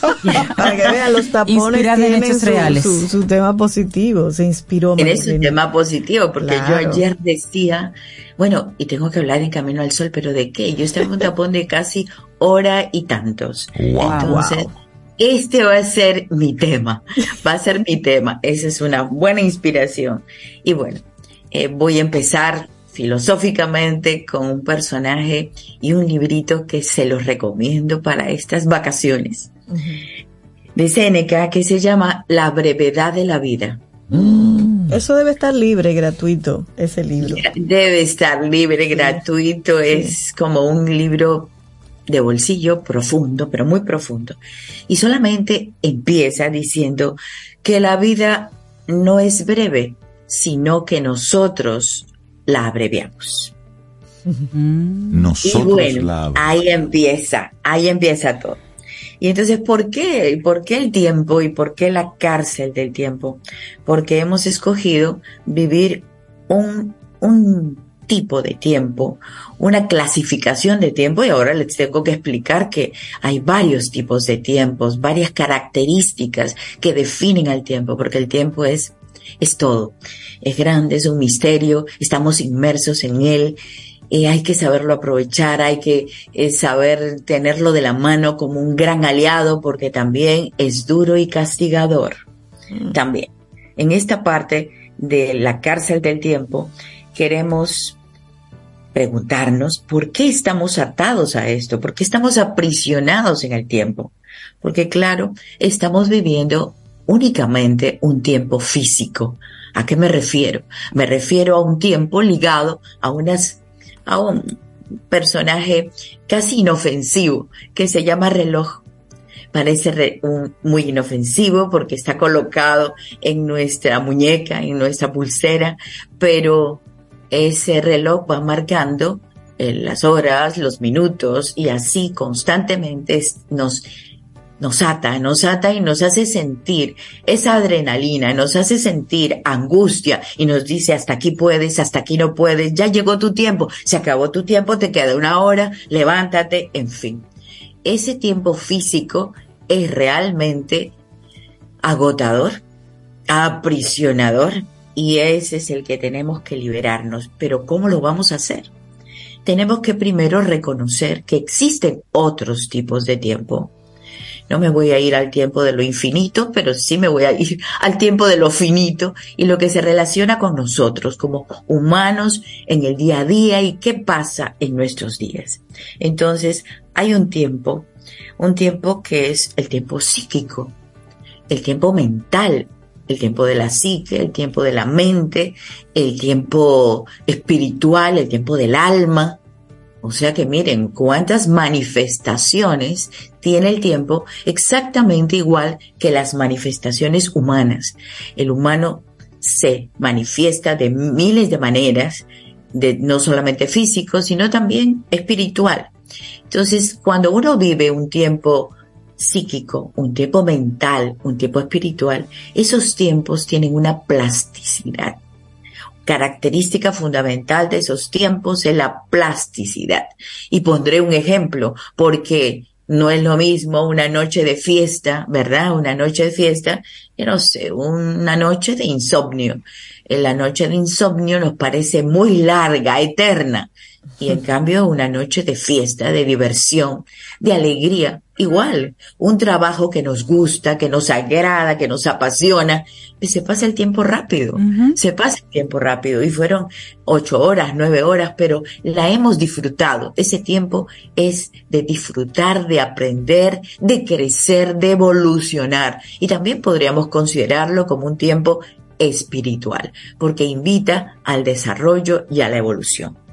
Para que vean, los tapones Inspirada en tienen hechos su, reales. su, su tema positivo. Se inspiró. Ese Eugenia. tema positivo, porque Claro. yo ayer decía, bueno, y tengo que hablar en Camino al Sol, pero ¿de qué? Yo estaba en un tapón de casi hora y tantos. Wow. Entonces, este va a ser mi tema, va a ser mi tema. Esa es una buena inspiración. Y bueno, eh, voy a empezar filosóficamente con un personaje y un librito que se los recomiendo para estas vacaciones. De Seneca que se llama La brevedad de la vida. Eso debe estar libre, gratuito, ese libro. Debe estar libre, gratuito. Es como un libro de bolsillo profundo, pero muy profundo. Y solamente empieza diciendo que la vida no es breve, sino que nosotros la abreviamos. Nosotros y bueno, la ahí empieza, ahí empieza todo. Y entonces, ¿por qué? ¿Por qué el tiempo y por qué la cárcel del tiempo? Porque hemos escogido vivir un, un tipo de tiempo, una clasificación de tiempo y ahora les tengo que explicar que hay varios tipos de tiempos, varias características que definen al tiempo, porque el tiempo es, es todo. Es grande, es un misterio, estamos inmersos en él eh, hay que saberlo aprovechar, hay que eh, saber tenerlo de la mano como un gran aliado porque también es duro y castigador. También. En esta parte de la cárcel del tiempo queremos preguntarnos por qué estamos atados a esto, por qué estamos aprisionados en el tiempo. Porque claro, estamos viviendo únicamente un tiempo físico. ¿A qué me refiero? Me refiero a un tiempo ligado a unas a un personaje casi inofensivo que se llama reloj. Parece muy inofensivo porque está colocado en nuestra muñeca, en nuestra pulsera, pero ese reloj va marcando eh, las horas, los minutos y así constantemente nos nos ata, nos ata y nos hace sentir esa adrenalina, nos hace sentir angustia y nos dice hasta aquí puedes, hasta aquí no puedes, ya llegó tu tiempo, se acabó tu tiempo, te queda una hora, levántate, en fin. Ese tiempo físico es realmente agotador, aprisionador y ese es el que tenemos que liberarnos. Pero ¿cómo lo vamos a hacer? Tenemos que primero reconocer que existen otros tipos de tiempo no me voy a ir al tiempo de lo infinito, pero sí me voy a ir al tiempo de lo finito y lo que se relaciona con nosotros como humanos en el día a día y qué pasa en nuestros días. Entonces, hay un tiempo, un tiempo que es el tiempo psíquico, el tiempo mental, el tiempo de la psique, el tiempo de la mente, el tiempo espiritual, el tiempo del alma, o sea que miren cuántas manifestaciones tiene el tiempo exactamente igual que las manifestaciones humanas. El humano se manifiesta de miles de maneras, de, no solamente físico, sino también espiritual. Entonces, cuando uno vive un tiempo psíquico, un tiempo mental, un tiempo espiritual, esos tiempos tienen una plasticidad característica fundamental de esos tiempos es la plasticidad. Y pondré un ejemplo, porque no es lo mismo una noche de fiesta, ¿verdad? Una noche de fiesta, que no sé, una noche de insomnio. En la noche de insomnio nos parece muy larga, eterna. Y en cambio una noche de fiesta, de diversión, de alegría, igual, un trabajo que nos gusta, que nos agrada, que nos apasiona, pues se pasa el tiempo rápido, se pasa el tiempo rápido y fueron ocho horas, nueve horas, pero la hemos disfrutado. Ese tiempo es de disfrutar, de aprender, de crecer, de evolucionar y también podríamos considerarlo como un tiempo espiritual, porque invita al desarrollo y a la evolución.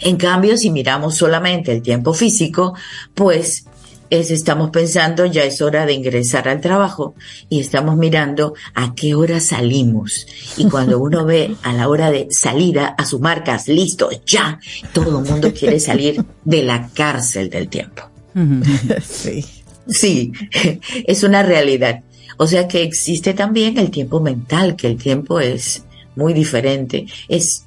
En cambio, si miramos solamente el tiempo físico, pues es, estamos pensando ya es hora de ingresar al trabajo y estamos mirando a qué hora salimos. Y cuando uno ve a la hora de salida a sus marcas, listo, ya, todo el mundo quiere salir de la cárcel del tiempo. Sí. Sí, es una realidad. O sea que existe también el tiempo mental, que el tiempo es muy diferente. Es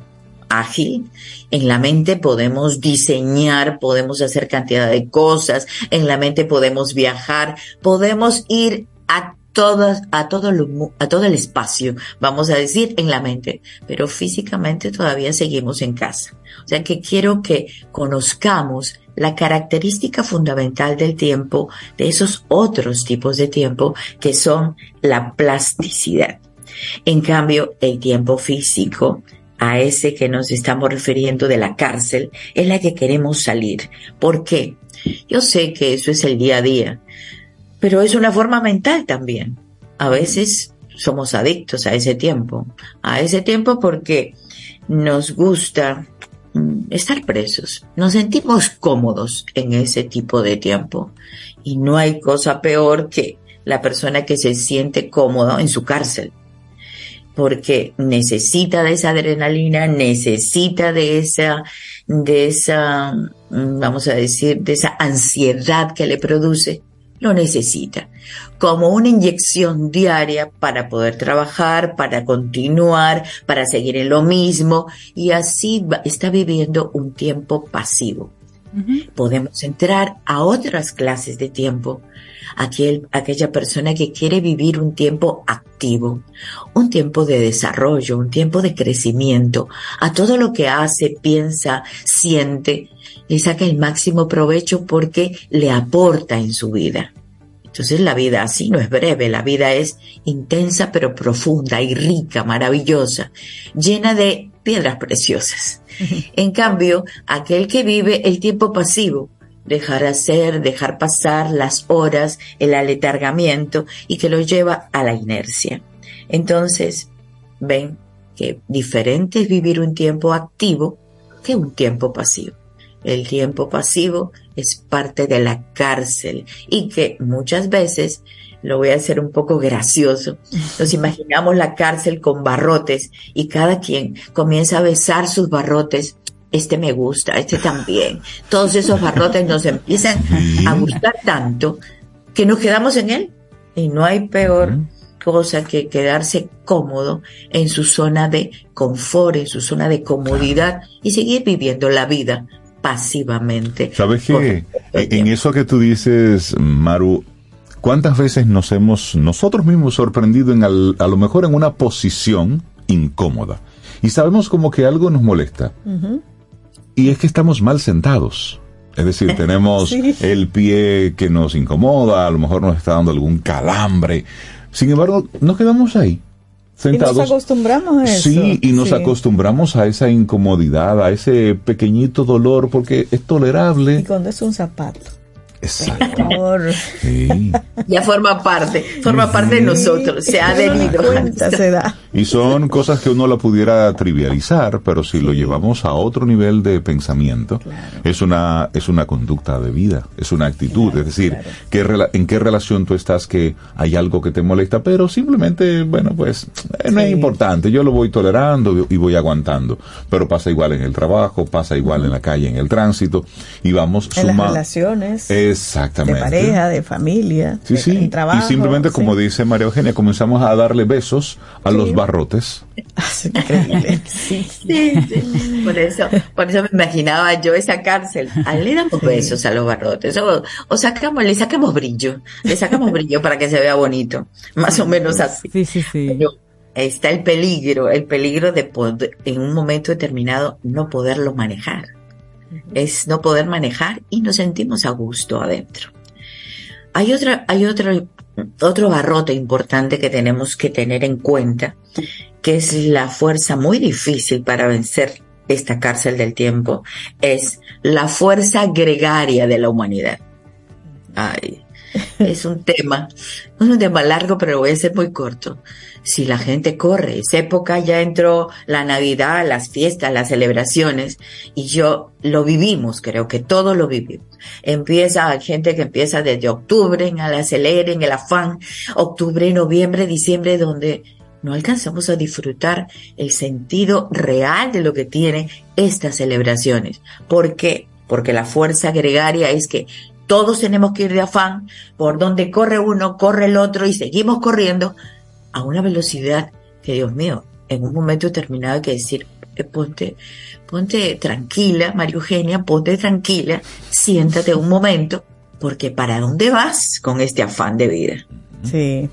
ágil. En la mente podemos diseñar, podemos hacer cantidad de cosas, en la mente podemos viajar, podemos ir a todas, a todo, a todo el espacio, vamos a decir, en la mente, pero físicamente todavía seguimos en casa. O sea que quiero que conozcamos la característica fundamental del tiempo, de esos otros tipos de tiempo, que son la plasticidad. En cambio, el tiempo físico a ese que nos estamos refiriendo de la cárcel, es la que queremos salir. ¿Por qué? Yo sé que eso es el día a día, pero es una forma mental también. A veces somos adictos a ese tiempo, a ese tiempo porque nos gusta mm, estar presos, nos sentimos cómodos en ese tipo de tiempo y no hay cosa peor que la persona que se siente cómodo en su cárcel porque necesita de esa adrenalina, necesita de esa, de esa, mm, vamos a decir, de esa ansiedad que le produce, lo necesita como una inyección diaria para poder trabajar, para continuar, para seguir en lo mismo y así está viviendo un tiempo pasivo. Podemos entrar a otras clases de tiempo. Aquel, aquella persona que quiere vivir un tiempo activo, un tiempo de desarrollo, un tiempo de crecimiento, a todo lo que hace, piensa, siente, le saca el máximo provecho porque le aporta en su vida. Entonces la vida así no es breve, la vida es intensa pero profunda y rica, maravillosa, llena de piedras preciosas. En cambio, aquel que vive el tiempo pasivo, dejar hacer, dejar pasar las horas, el aletargamiento y que lo lleva a la inercia. Entonces, ven que diferente es vivir un tiempo activo que un tiempo pasivo. El tiempo pasivo es parte de la cárcel y que muchas veces, lo voy a hacer un poco gracioso, nos imaginamos la cárcel con barrotes y cada quien comienza a besar sus barrotes. Este me gusta, este también. Todos esos barrotes nos empiezan a gustar tanto que nos quedamos en él. Y no hay peor cosa que quedarse cómodo en su zona de confort, en su zona de comodidad y seguir viviendo la vida pasivamente. ¿Sabes qué? En eso que tú dices, Maru, ¿cuántas veces nos hemos nosotros mismos sorprendido en a lo mejor en una posición incómoda? Y sabemos como que algo nos molesta. Y es que estamos mal sentados. Es decir, tenemos el pie que nos incomoda, a lo mejor nos está dando algún calambre. Sin embargo, nos quedamos ahí y nos acostumbramos a eso. Sí, y nos acostumbramos a esa incomodidad, a ese pequeñito dolor, porque es tolerable. Y cuando es un zapato. Exacto. Ya forma parte, forma parte de nosotros, se ha adherido. Se da. Y son cosas que uno la pudiera trivializar, pero si lo llevamos a otro nivel de pensamiento, es una es una conducta de vida, es una actitud, es decir, en qué relación tú estás que hay algo que te molesta, pero simplemente, bueno, pues eh, no es importante, yo lo voy tolerando y voy aguantando, pero pasa igual en el trabajo, pasa igual en la calle, en el tránsito, y vamos en las relaciones. Exactamente. De pareja, de familia, sí, sí. trabajo. Y simplemente, como dice María Eugenia, comenzamos a darle besos a los barrotes. Increíble. sí, sí, Por eso, por eso me imaginaba yo esa cárcel. A le damos besos a los barrotes. O, sacamos, le sacamos brillo. Le sacamos brillo para que se vea bonito. Más o menos así. Sí, sí, sí. está el peligro, el peligro de poder, en un momento determinado no poderlo manejar es no poder manejar y nos sentimos a gusto adentro. Hay otra, hay otro, otro barrote importante que tenemos que tener en cuenta, que es la fuerza muy difícil para vencer esta cárcel del tiempo, es la fuerza gregaria de la humanidad. Ay, es un tema, es un tema largo, pero voy a ser muy corto si la gente corre. Esa época ya entró la Navidad, las fiestas, las celebraciones y yo lo vivimos, creo que todos lo vivimos. Empieza, hay gente que empieza desde octubre en el acelere, en el afán, octubre, noviembre, diciembre, donde no alcanzamos a disfrutar el sentido real de lo que tienen estas celebraciones. ¿Por qué? Porque la fuerza gregaria es que todos tenemos que ir de afán, por donde corre uno, corre el otro y seguimos corriendo a una velocidad que, Dios mío, en un momento determinado hay que decir, eh, ponte, ponte tranquila, María Eugenia, ponte tranquila, siéntate un momento, porque ¿para dónde vas con este afán de vida? Sí.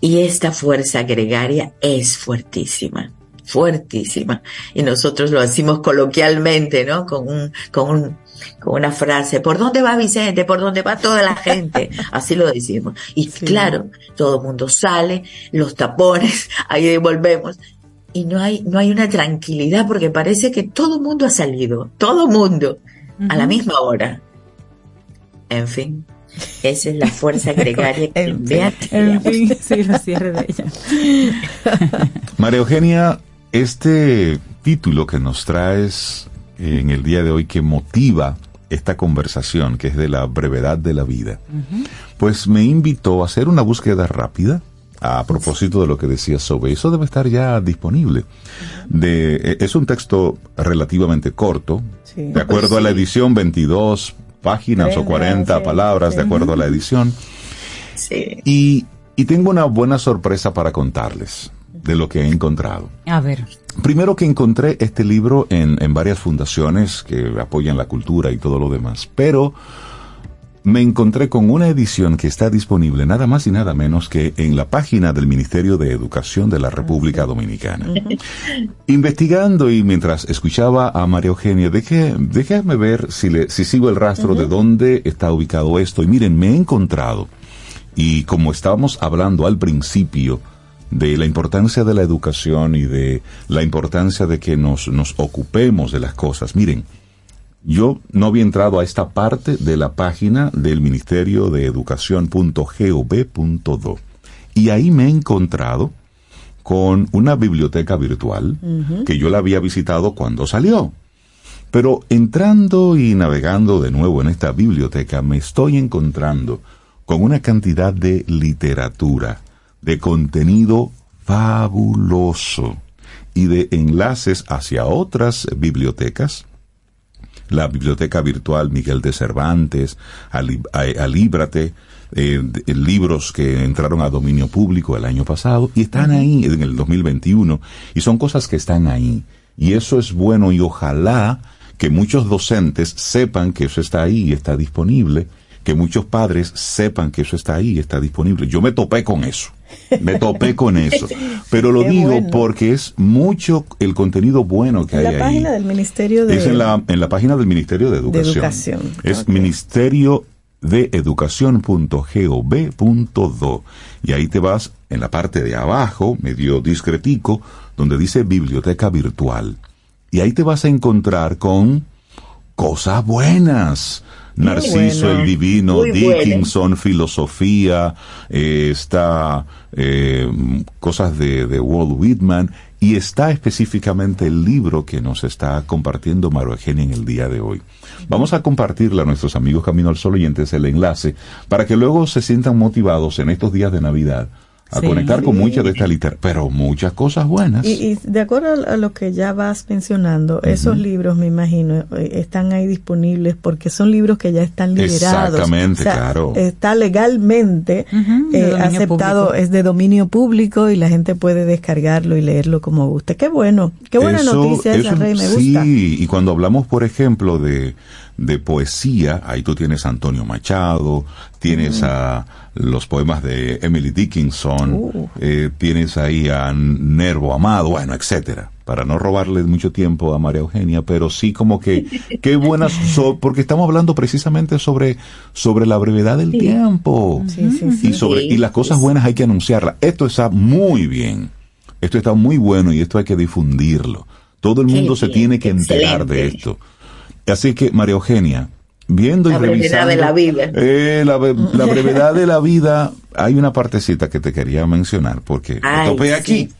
Y esta fuerza gregaria es fuertísima, fuertísima. Y nosotros lo decimos coloquialmente, ¿no? Con un, con un con una frase, ¿por dónde va Vicente? ¿Por dónde va toda la gente? Así lo decimos. Y claro, todo el mundo sale, los tapones, ahí volvemos. Y no hay, no hay una tranquilidad porque parece que todo el mundo ha salido, todo el mundo, a la misma hora. En fin, Esa es la fuerza gregaria que envía. En fin, sí, lo cierre de ella. María Eugenia, este título que nos traes en el día de hoy que motiva esta conversación, que es de la brevedad de la vida, pues me invitó a hacer una búsqueda rápida a propósito de lo que decía sobre eso debe estar ya disponible. De, e- es un texto relativamente corto, de acuerdo a la edición 22 páginas o 40 palabras, de acuerdo a la edición. Y, y tengo una buena sorpresa para contarles de lo que he encontrado. A ver. Primero que encontré este libro en, en varias fundaciones que apoyan la cultura y todo lo demás, pero me encontré con una edición que está disponible nada más y nada menos que en la página del Ministerio de Educación de la República Dominicana. Investigando y mientras escuchaba a María Eugenia, dejé, déjame ver si, le, si sigo el rastro de dónde está ubicado esto. Y miren, me he encontrado, y como estábamos hablando al principio, de la importancia de la educación y de la importancia de que nos, nos ocupemos de las cosas. Miren, yo no había entrado a esta parte de la página del Ministerio de Educación.gov.do y ahí me he encontrado con una biblioteca virtual que yo la había visitado cuando salió. Pero entrando y navegando de nuevo en esta biblioteca me estoy encontrando con una cantidad de literatura, de contenido fabuloso y de enlaces hacia otras bibliotecas. La biblioteca virtual Miguel de Cervantes, Alíbrate, eh, libros que entraron a dominio público el año pasado y están ahí en el 2021 y son cosas que están ahí. Y eso es bueno y ojalá que muchos docentes sepan que eso está ahí y está disponible, que muchos padres sepan que eso está ahí está disponible. Yo me topé con eso. Me topé con eso. Pero lo Qué digo bueno. porque es mucho el contenido bueno que hay la ahí. página del Ministerio de... Es en la, en la página del Ministerio de Educación. Educación. Es Ministerio de Educación.gov.do. Y ahí te vas en la parte de abajo, medio discretico, donde dice Biblioteca Virtual. Y ahí te vas a encontrar con cosas buenas. Narciso bueno. el Divino, Muy bueno. Dickinson, filosofía, eh, está eh, cosas de, de Walt Whitman y está específicamente el libro que nos está compartiendo María Eugenia en el día de hoy. Vamos a compartirle a nuestros amigos Camino al Sol oyentes el enlace para que luego se sientan motivados en estos días de Navidad a Sí. conectar con Sí. muchas de estas literaturas, pero muchas cosas buenas. Y, y de acuerdo a lo que ya vas mencionando, esos libros, me imagino, eh, están ahí disponibles porque son libros que ya están liberados. Exactamente, O sea, claro. Está legalmente de eh, dominio aceptado, público. es de dominio público y la gente puede descargarlo y leerlo como guste. Qué bueno, qué buena Eso- noticia esa, eso Rey, me sí, gusta. y cuando hablamos, por ejemplo, de, de poesía, ahí tú tienes a Antonio Machado, tienes a los poemas de Emily Dickinson, Uh. eh, tienes ahí a Nervo Amado, bueno, etcétera. Para no robarle mucho tiempo a María Eugenia, pero sí como que, qué buenas, so- porque estamos hablando precisamente sobre, sobre la brevedad del tiempo. Sí, sí, sí. Y sobre, y las cosas buenas hay que anunciarlas. Esto está muy bien. Esto está muy bueno y esto hay que difundirlo. Todo el mundo se tiene que enterar de esto. Así que, María Eugenia, viendo La y revisando... de la vida. Eh, la, brevedad de la vida, hay una partecita que te quería mencionar, porque me Ay, sí. aquí.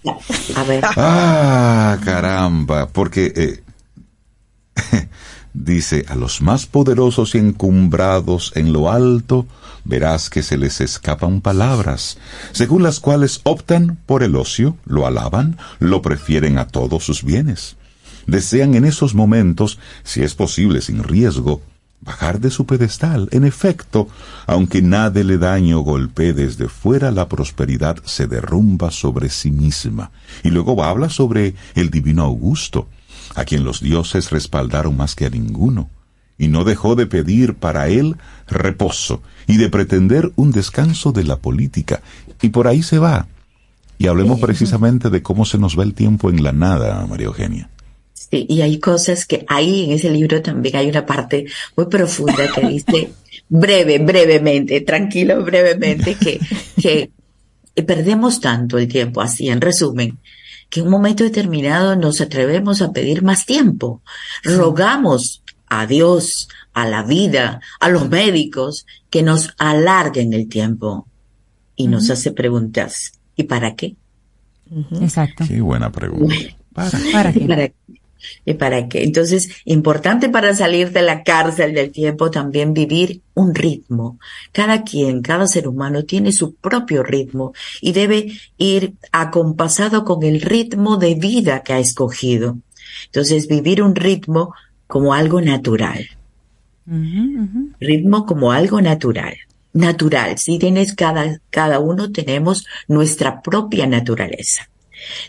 A ver. Ah, caramba, porque eh, dice, a los más poderosos y encumbrados en lo alto, verás que se les escapan palabras, según las cuales optan por el ocio, lo alaban, lo prefieren a todos sus bienes. Desean en esos momentos, si es posible sin riesgo, bajar de su pedestal. En efecto, aunque nada le daño golpee desde fuera, la prosperidad se derrumba sobre sí misma. Y luego habla sobre el divino Augusto, a quien los dioses respaldaron más que a ninguno, y no dejó de pedir para él reposo y de pretender un descanso de la política. Y por ahí se va. Y hablemos precisamente de cómo se nos va el tiempo en la nada, María Eugenia. Sí, y hay cosas que ahí en ese libro también hay una parte muy profunda que dice breve, brevemente, tranquilo, brevemente, que, que perdemos tanto el tiempo, así en resumen, que en un momento determinado nos atrevemos a pedir más tiempo, rogamos a Dios, a la vida, a los médicos, que nos alarguen el tiempo y nos hace preguntas. ¿Y para qué? Exacto. Qué buena pregunta. ¿Para, ¿Para qué? ¿Para ¿Y para qué? Entonces, importante para salir de la cárcel del tiempo también vivir un ritmo. Cada quien, cada ser humano tiene su propio ritmo y debe ir acompasado con el ritmo de vida que ha escogido. Entonces, vivir un ritmo como algo natural. Ritmo como algo natural. Natural. Si tienes cada, cada uno tenemos nuestra propia naturaleza.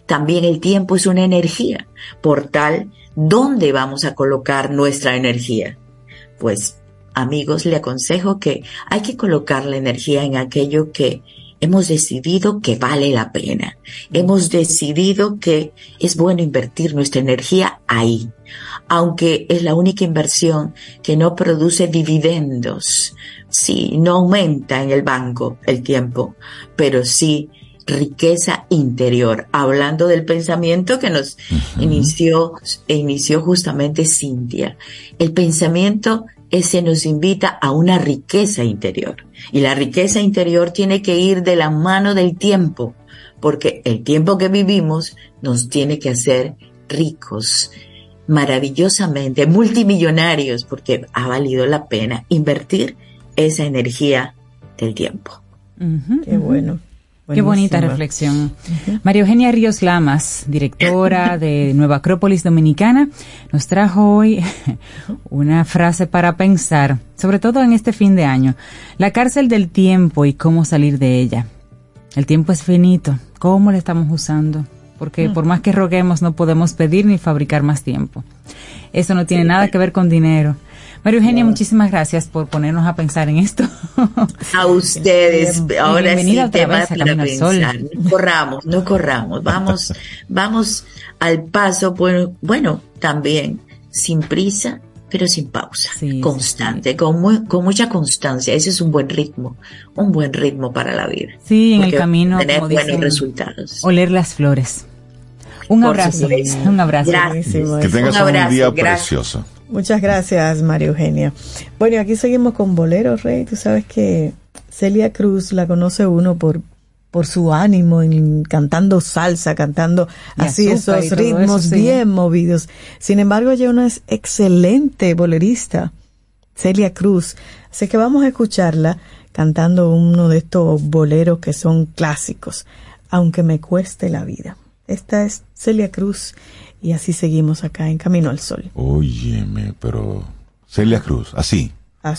También el tiempo es una energía. Por tal, ¿dónde vamos a colocar nuestra energía? Pues, amigos, le aconsejo que hay que colocar la energía en aquello que hemos decidido que vale la pena. Hemos decidido que es bueno invertir nuestra energía ahí, aunque es la única inversión que no produce dividendos. Sí, no aumenta en el banco el tiempo, pero sí riqueza interior, hablando del pensamiento que nos inició, inició justamente Cintia. El pensamiento ese nos invita a una riqueza interior. Y la riqueza interior tiene que ir de la mano del tiempo, porque el tiempo que vivimos nos tiene que hacer ricos, maravillosamente, multimillonarios, porque ha valido la pena invertir esa energía del tiempo. Qué bueno. Qué bonita reflexión. María Eugenia Ríos Lamas, directora de Nueva Acrópolis Dominicana, nos trajo hoy una frase para pensar, sobre todo en este fin de año, la cárcel del tiempo y cómo salir de ella. El tiempo es finito, ¿cómo lo estamos usando? Porque por más que roguemos no podemos pedir ni fabricar más tiempo. Eso no tiene nada que ver con dinero. María Eugenia, muchísimas gracias por ponernos a pensar en esto. A ustedes, ahora sí, temas para pensar. No corramos, no corramos, vamos, vamos al paso, bueno, bueno, también, sin prisa, pero sin pausa, constante, Con, con mucha constancia. Ese es un buen ritmo, un buen ritmo para la vida. Sí, en el camino. Tener buenos resultados. Oler las flores. Un abrazo. Un abrazo. Que tengas un, día precioso. Muchas gracias, María Eugenia. Bueno, aquí seguimos con Bolero, Rey. Tú sabes que Celia Cruz la conoce uno por por su ánimo en cantando salsa, cantando así esos ritmos bien movidos. Sin embargo, ella una es excelente bolerista, Celia Cruz. Así que vamos a escucharla cantando uno de estos boleros que son clásicos, aunque me cueste la vida. Esta es Celia Cruz y así seguimos acá en Camino al Sol. Óyeme, pero Celia Cruz, así.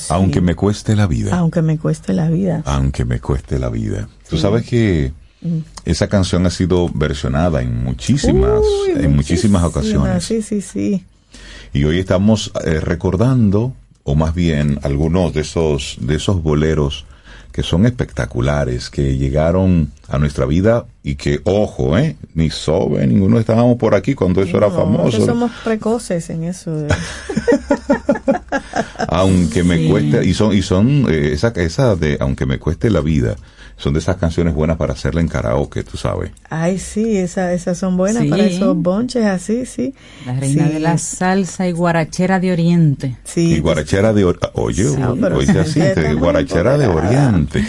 Aunque me cueste la vida. Aunque me cueste la vida. Aunque me cueste la vida. Tú sabes que mm. esa canción ha sido versionada en muchísimas, en muchísimas, ocasiones. Sí, sí, sí. Y hoy estamos eh, recordando, o más bien algunos de esos, de esos boleros que son espectaculares, que llegaron a nuestra vida y que, ojo, ¿eh? Ni Sobe, ninguno estábamos por aquí cuando eso era famoso. Somos precoces en eso. aunque me cueste, y son, y son eh, esa, esa de, aunque me cueste la vida, son de esas canciones buenas para hacerla en karaoke, tú sabes. Ay, sí, esa, esas son buenas para esos bonches así, sí. La reina de la salsa y guarachera de Oriente. Sí. Y guarachera de Oriente. Oye, oye, así, guarachera de Oriente.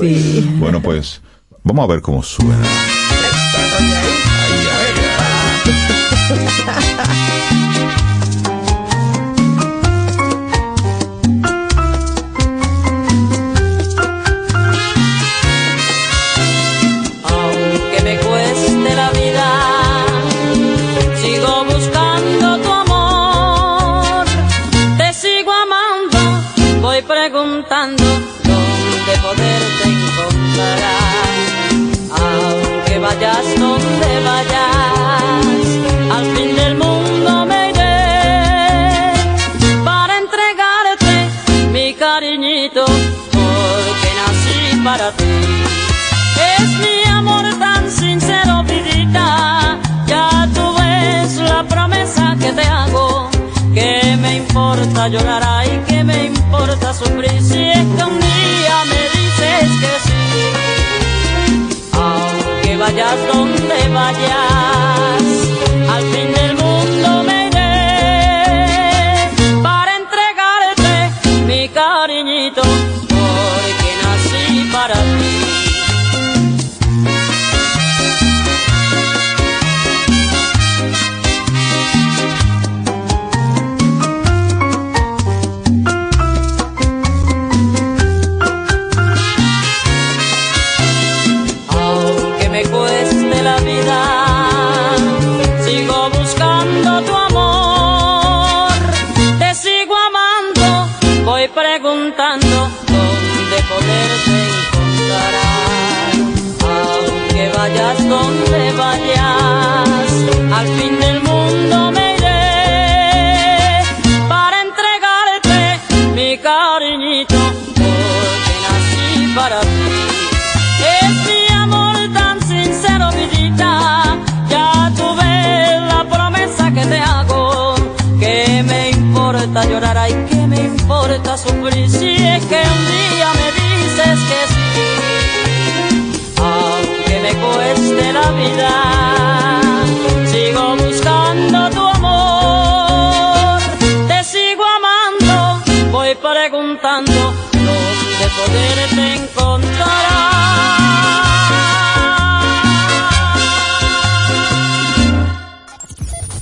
sí. bueno, pues vamos a ver cómo suena. Importa llorar, ay, que me importa sufrir. Si es que un día me dices que sí. Aunque vayas donde vayas, al fin del mundo donde vayas, al fin del mundo me iré para entregarte mi cariñito, porque nací para ti. Es mi amor tan sincero, vidita, ya tú ves la promesa que te hago, que me importa llorar, ay, que me importa sufrir, si es que un día me vida, sigo buscando tu amor, te sigo amando, voy preguntando dónde poderte encontrar.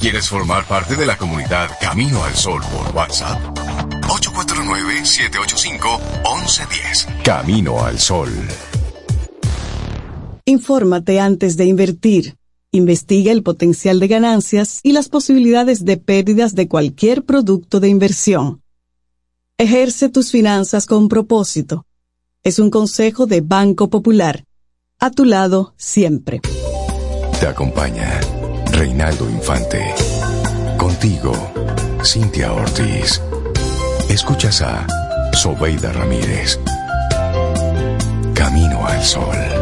¿Quieres formar parte de la comunidad Camino al Sol por WhatsApp? 849-785-1110. Camino al Sol. Infórmate antes de invertir. Investiga el potencial de ganancias y las posibilidades de pérdidas de cualquier producto de inversión. Ejerce tus finanzas con propósito. Es un consejo de Banco Popular. A tu lado siempre. Te acompaña Reinaldo Infante. Contigo, Cintia Ortiz. Escuchas a Sobeida Ramírez. Camino al Sol.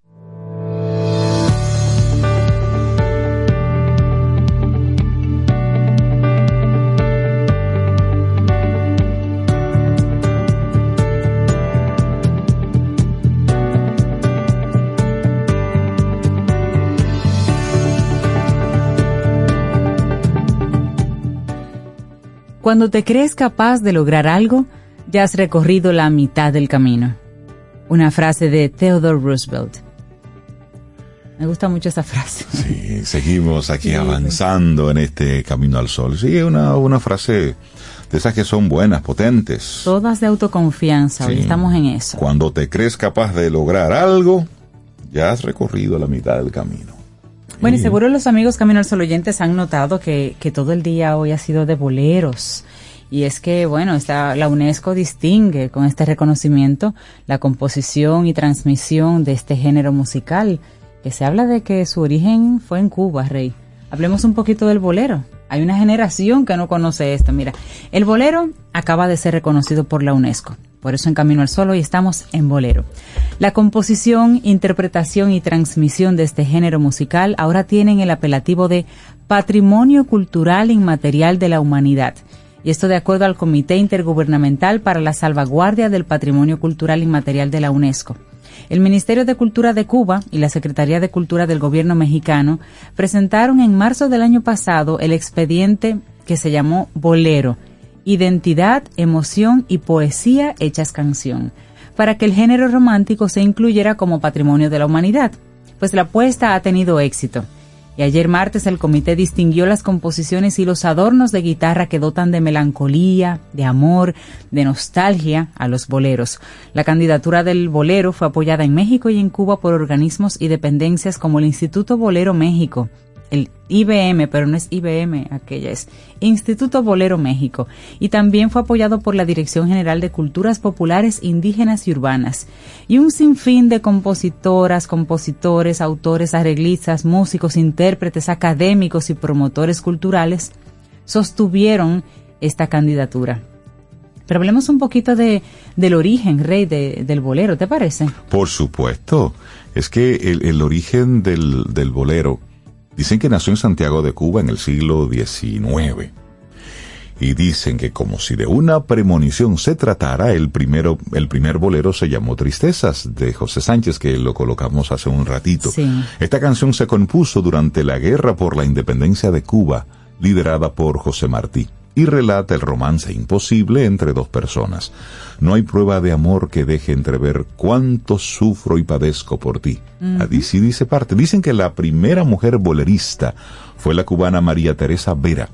Cuando te crees capaz de lograr algo, ya has recorrido la mitad del camino. Una frase de Theodore Roosevelt. Me gusta mucho esa frase. Sí, seguimos aquí avanzando en este camino al sol. Sí, una, una frase de esas que son buenas, potentes. Todas de autoconfianza, hoy Sí. estamos en eso. Cuando te crees capaz de lograr algo, ya has recorrido la mitad del camino. Bueno, y seguro los amigos Camino al Sol oyentes han notado que, que todo el día hoy ha sido de boleros. Y es que, bueno, esta, la UNESCO distingue con este reconocimiento la composición y transmisión de este género musical, que se habla de que su origen fue en Cuba, Rey. Hablemos un poquito del bolero. Hay una generación que no conoce esto. Mira, el bolero acaba de ser reconocido por la UNESCO. Por eso en Camino al Sol hoy estamos en bolero. La composición, interpretación y transmisión de este género musical ahora tienen el apelativo de Patrimonio Cultural Inmaterial de la Humanidad. Y esto de acuerdo al Comité Intergubernamental para la Salvaguardia del Patrimonio Cultural Inmaterial de la UNESCO. El Ministerio de Cultura de Cuba y la Secretaría de Cultura del Gobierno mexicano presentaron en marzo del año pasado el expediente que se llamó Bolero, Identidad, Emoción y Poesía hechas canción, para que el género romántico se incluyera como patrimonio de la humanidad, pues la apuesta ha tenido éxito. Y ayer martes el comité distinguió las composiciones y los adornos de guitarra que dotan de melancolía, de amor, de nostalgia a los boleros. La candidatura del bolero fue apoyada en México y en Cuba por organismos y dependencias como el Instituto Bolero México, el IBM, pero no es IBM, aquella es Instituto Bolero México, y también fue apoyado por la Dirección General de Culturas Populares Indígenas y Urbanas, y un sinfín de compositoras, compositores, autores, arreglistas, músicos, intérpretes, académicos y promotores culturales sostuvieron esta candidatura. Pero hablemos un poquito de, del origen, Rey, de, del bolero, ¿te parece? Por supuesto. Es que el, el origen del, del bolero Dicen que nació en Santiago de Cuba en el siglo XIX. Y dicen que como si de una premonición se tratara, el primero, el primer bolero se llamó Tristezas, de José Sánchez, que lo colocamos hace un ratito. Esta canción se compuso durante la guerra por la independencia de Cuba, liderada por José Martí y relata el romance imposible entre dos personas. No hay prueba de amor que deje entrever cuánto sufro y padezco por ti. Así dice parte. Dicen que la primera mujer bolerista fue la cubana María Teresa Vera,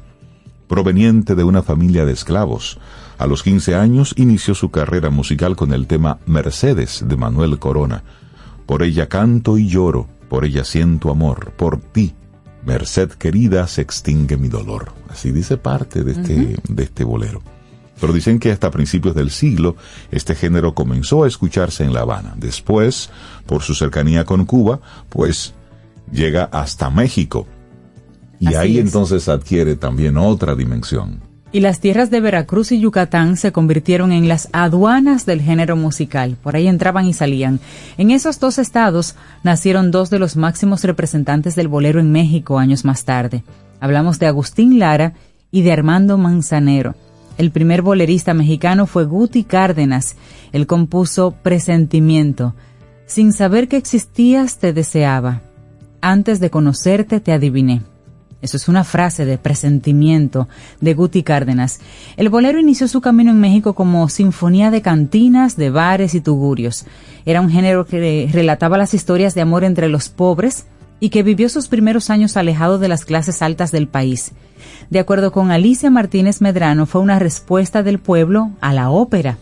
proveniente de una familia de esclavos. A los 15 años inició su carrera musical con el tema Mercedes de Manuel Corona. Por ella canto y lloro, por ella siento amor, por ti Merced querida, se extingue mi dolor. Así dice parte de este, de este bolero. Pero dicen que hasta principios del siglo este género comenzó a escucharse en La Habana. Después, por su cercanía con Cuba, pues llega hasta México. Y ahí entonces adquiere también otra dimensión y las tierras de Veracruz y Yucatán se convirtieron en las aduanas del género musical. Por ahí entraban y salían. En esos dos estados nacieron dos de los máximos representantes del bolero en México años más tarde. Hablamos de Agustín Lara y de Armando Manzanero. El primer bolerista mexicano fue Guti Cárdenas. Él compuso Presentimiento. Sin saber que existías te deseaba. Antes de conocerte te adiviné. Eso es una frase de presentimiento de Guti Cárdenas. El bolero inició su camino en México como sinfonía de cantinas, de bares y tugurios. Era un género que relataba las historias de amor entre los pobres y que vivió sus primeros años alejado de las clases altas del país. De acuerdo con Alicia Martínez Medrano, fue una respuesta del pueblo a la ópera.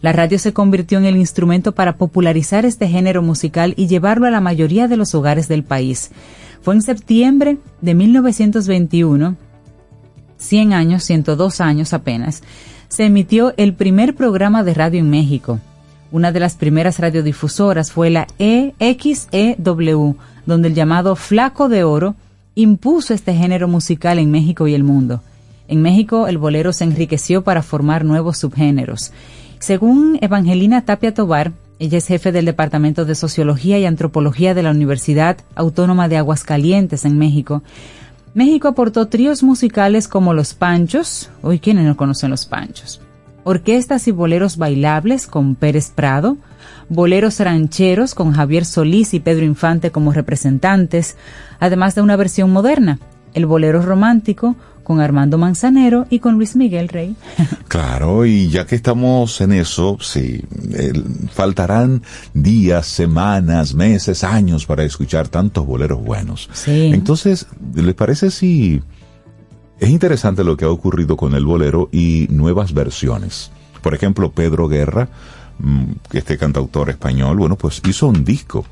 La radio se convirtió en el instrumento para popularizar este género musical y llevarlo a la mayoría de los hogares del país. Fue en septiembre de 1921, 100 años, 102 años apenas, se emitió el primer programa de radio en México. Una de las primeras radiodifusoras fue la EXEW, donde el llamado Flaco de Oro impuso este género musical en México y el mundo. En México el bolero se enriqueció para formar nuevos subgéneros. Según Evangelina Tapia Tobar, ella es jefe del Departamento de Sociología y Antropología de la Universidad Autónoma de Aguascalientes en México. México aportó tríos musicales como Los Panchos, hoy quienes no conocen Los Panchos, orquestas y boleros bailables con Pérez Prado, boleros rancheros con Javier Solís y Pedro Infante como representantes, además de una versión moderna, el bolero romántico, con Armando Manzanero y con Luis Miguel Rey. Claro, y ya que estamos en eso, sí, faltarán días, semanas, meses, años para escuchar tantos boleros buenos. Sí. Entonces, ¿les parece si es interesante lo que ha ocurrido con el bolero y nuevas versiones? Por ejemplo, Pedro Guerra, mm, este cantautor español, bueno, pues hizo un disco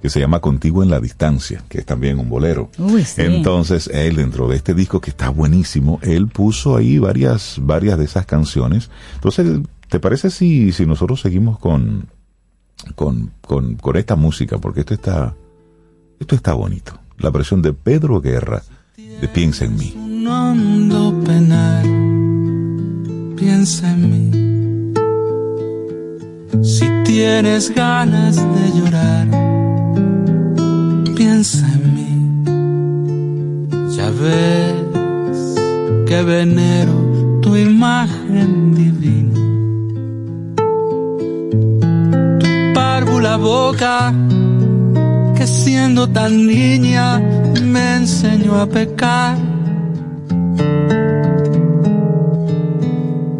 que se llama Contigo en la Distancia, que es también un bolero. Entonces, él dentro de este disco que está buenísimo, él puso ahí varias, varias de esas canciones. Entonces, ¿te parece si, si nosotros seguimos con, con, con, con esta música? Porque esto está, esto está bonito. La versión de Pedro Guerra de Piensa en mí. Un hondo penar, piensa en mí. Si tienes ganas de llorar piensa en mí. Ya ves que venero tu imagen divina. Tu párvula boca que siendo tan niña me enseñó a pecar.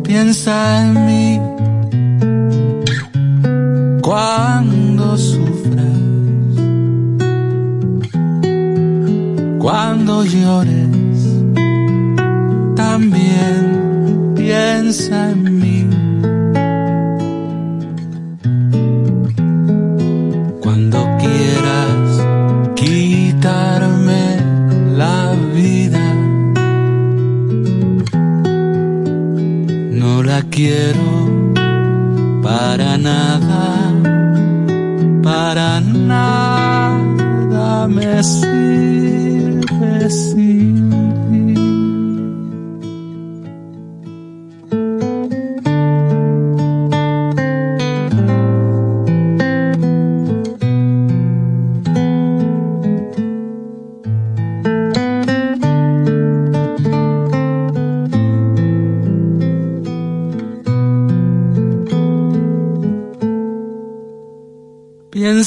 Piensa en mí cuando sufras Cuando llores, también piensa en mí. Quiero para nada, para nada me sirve sin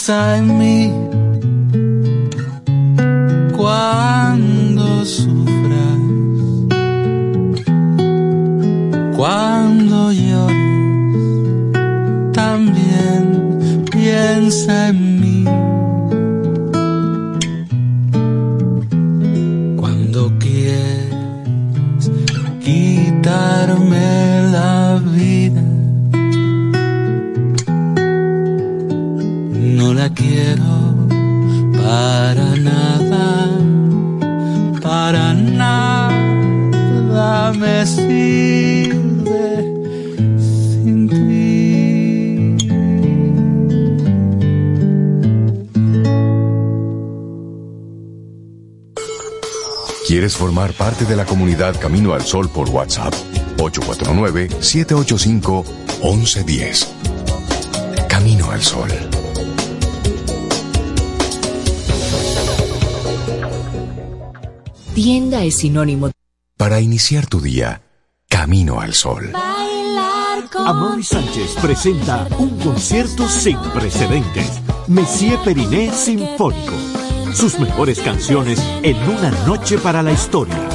Piensa Camino al Sol por WhatsApp? 849-785-1110. Camino al Sol. Tienda es sinónimo Para iniciar tu día, Camino al Sol. Amaury Sánchez presenta un concierto sin precedentes. Messier Periné Sinfónico. Sus mejores canciones en una noche para la historia.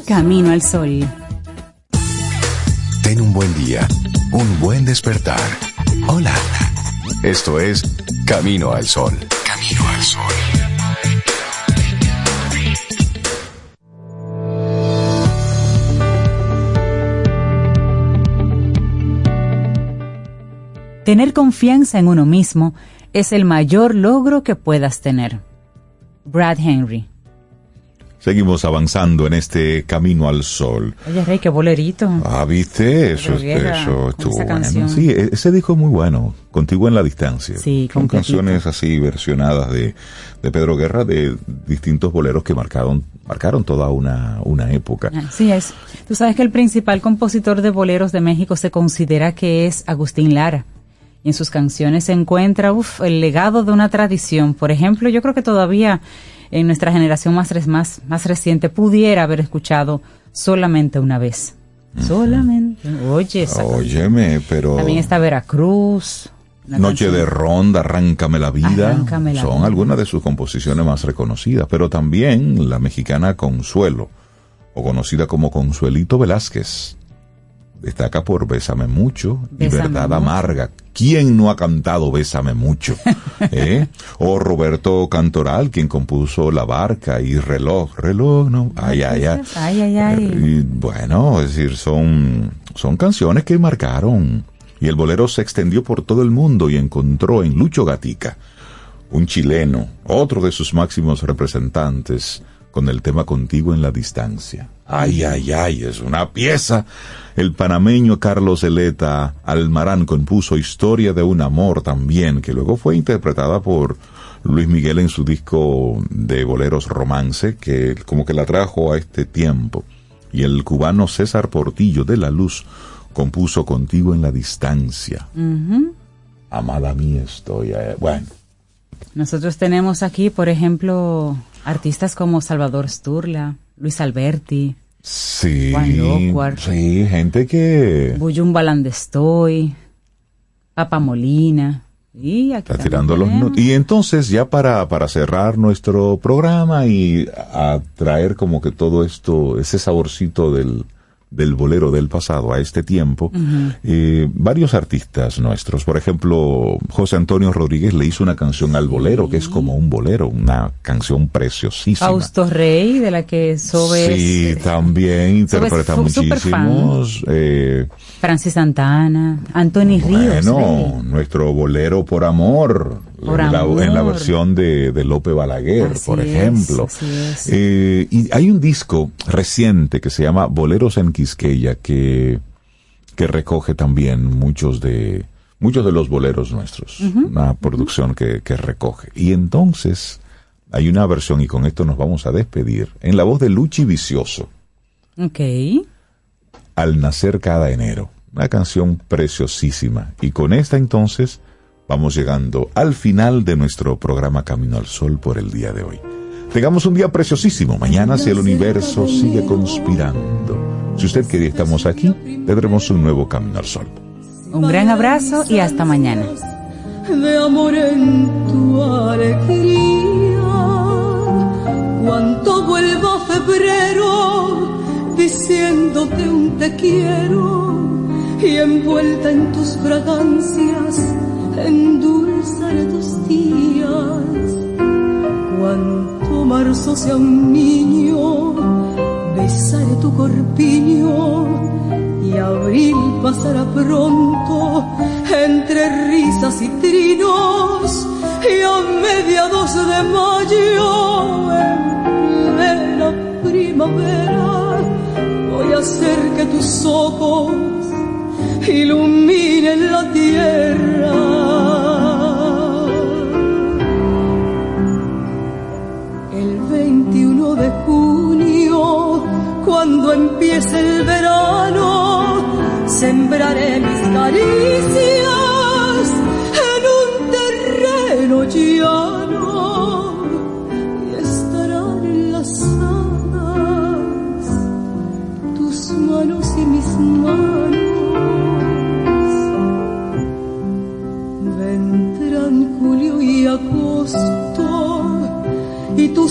Camino al Sol. Ten un buen día, un buen despertar. Hola. Esto es Camino al Sol. Camino al Sol. Tener confianza en uno mismo es el mayor logro que puedas tener. Brad Henry. Seguimos avanzando en este camino al sol. Oye, Rey, qué bolerito. Ah, viste, eso, eso estuvo bueno. canción. Sí, e- ese disco es muy bueno, Contigo en la distancia. Sí, Son completito. canciones así versionadas de, de Pedro Guerra de distintos boleros que marcaron, marcaron toda una, una época. Así es. Tú sabes que el principal compositor de boleros de México se considera que es Agustín Lara. Y en sus canciones se encuentra uf, el legado de una tradición. Por ejemplo, yo creo que todavía en nuestra generación más, res- más, más reciente pudiera haber escuchado solamente una vez. Solamente. Oye, esa Óyeme, pero También está Veracruz. Noche canción- de Ronda, Arráncame la vida, Arráncame la son vida. algunas de sus composiciones más reconocidas, pero también la mexicana Consuelo, o conocida como Consuelito Velázquez. Destaca por Bésame mucho y Bésame Verdad mucho. Amarga. ¿Quién no ha cantado Bésame mucho? ¿Eh? O Roberto Cantoral, quien compuso La Barca y Reloj. Reloj, no. Ay, ay, ay. Ay, ay, ay. Y, bueno, es decir, son, son canciones que marcaron. Y el bolero se extendió por todo el mundo y encontró en Lucho Gatica, un chileno, otro de sus máximos representantes, con el tema Contigo en la distancia. Ay, ay, ay, es una pieza. El panameño Carlos Eleta Almarán compuso Historia de un amor también, que luego fue interpretada por Luis Miguel en su disco de boleros Romance, que como que la trajo a este tiempo. Y el cubano César Portillo de la Luz compuso Contigo en la distancia. Amada mía estoy. eh, Bueno, Nosotros tenemos aquí, por ejemplo, Artistas como Salvador Sturla, Luis Alberti, Sí, Juan sí, gente que Buyum Balandestoy, Papa Molina. Y aquí está tirando los Y entonces, ya para, para cerrar nuestro programa y a traer como que todo esto, ese saborcito del, del bolero del pasado a este tiempo, eh, varios artistas nuestros, por ejemplo, José Antonio Rodríguez le hizo una canción al bolero, que es como un bolero, una canción preciosísima. Fausto Rey, de la que Sobe Sí, es también interpreta muchísimos. eh, Francis Santana, Anthony Ríos. bueno, nuestro bolero por amor, la, en la versión de, de Lope Balaguer, Así por ejemplo. es. Eh, y hay un disco reciente que se llama Boleros en Quisqueya que, que recoge también muchos de muchos de los boleros nuestros, una producción que, que recoge. Y entonces hay una versión, y con esto nos vamos a despedir, en la voz de Luchi Vicioso. Ok. Al nacer cada enero. Una canción preciosísima. Y con esta entonces vamos llegando al final de nuestro programa Camino al Sol por el día de hoy. Tengamos un día preciosísimo. Mañana si el universo sigue conspirando. Si usted quiere estamos aquí, tendremos un nuevo Camino al Sol. Un gran abrazo y hasta mañana. de amor en tu alegría. Cuanto vuelva febrero diciéndote un te quiero y envuelta en tus fragancias endulzaré tus días. Cuanto marzo sea un niño, besaré tu corpiño y abril pasará pronto entre risas y trinos y a mediados de mayo en plena primavera voy a hacer que tus ojos iluminen la tierra. El 21 de junio cuando empiece el verano sembraré mis caricias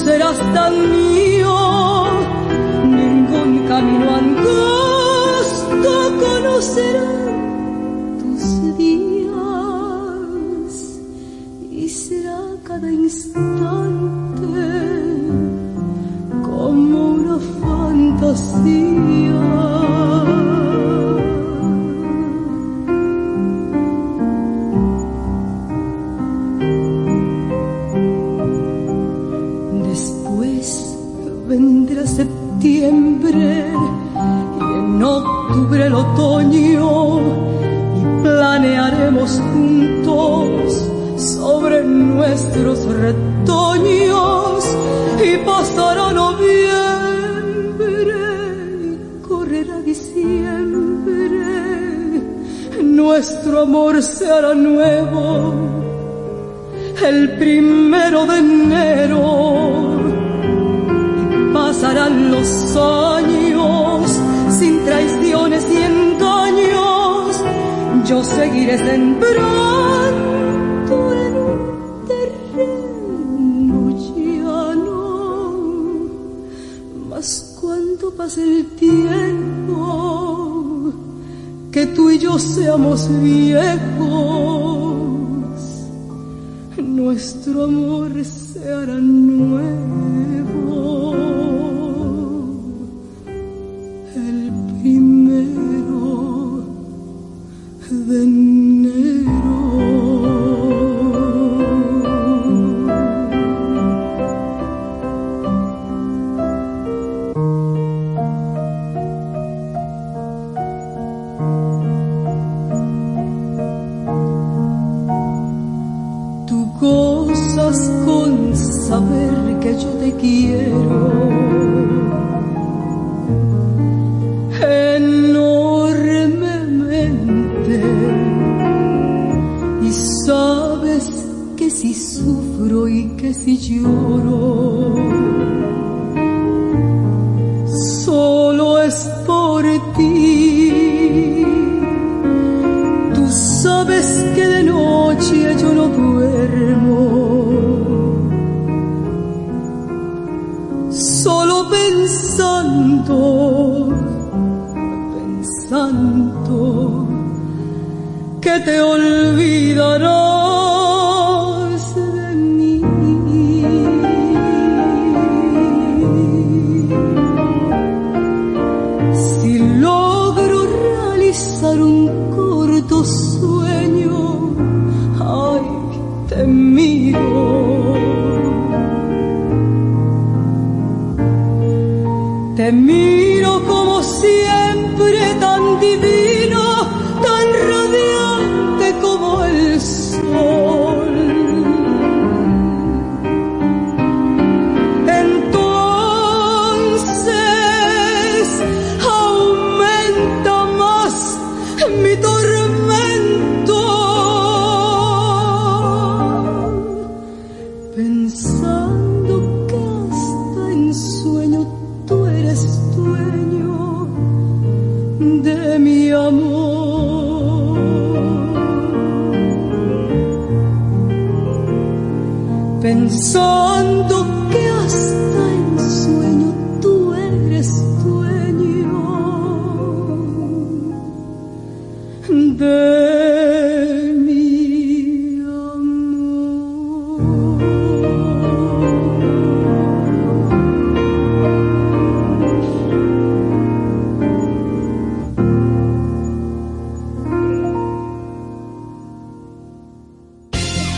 serás tan mío, ningún camino angosto conocerá tus días y será cada instante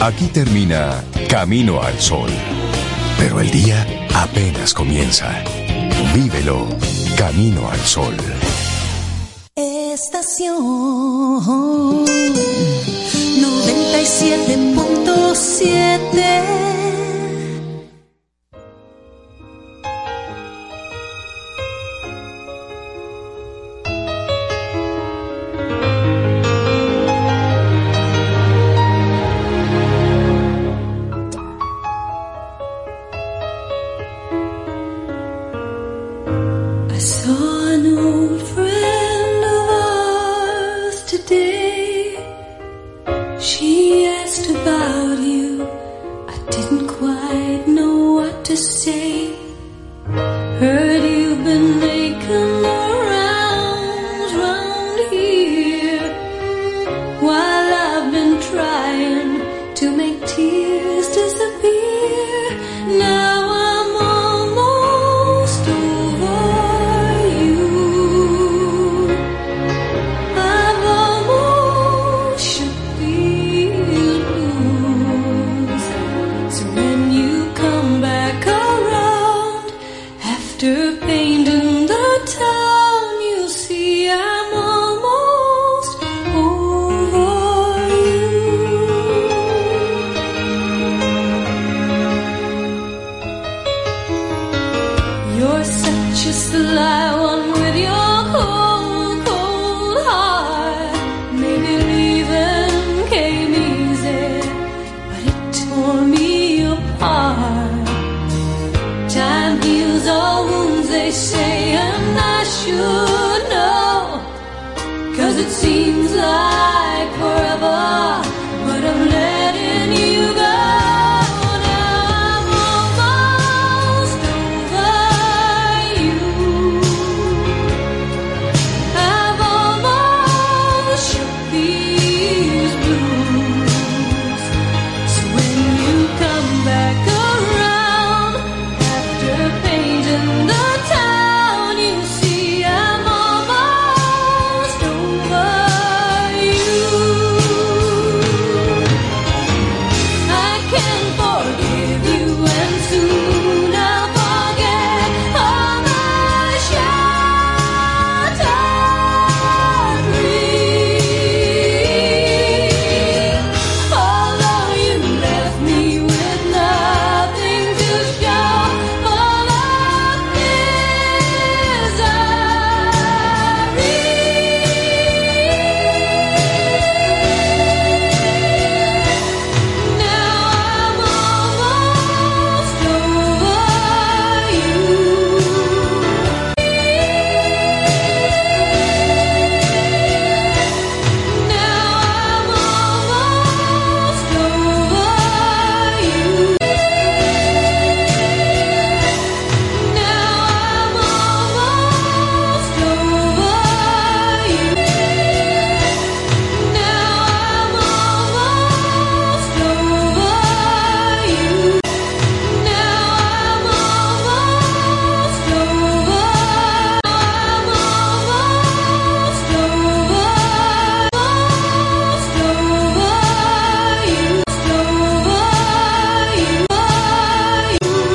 Aquí termina Camino al Sol. Pero el día apenas comienza. Vívelo Camino al Sol. Estación 97.7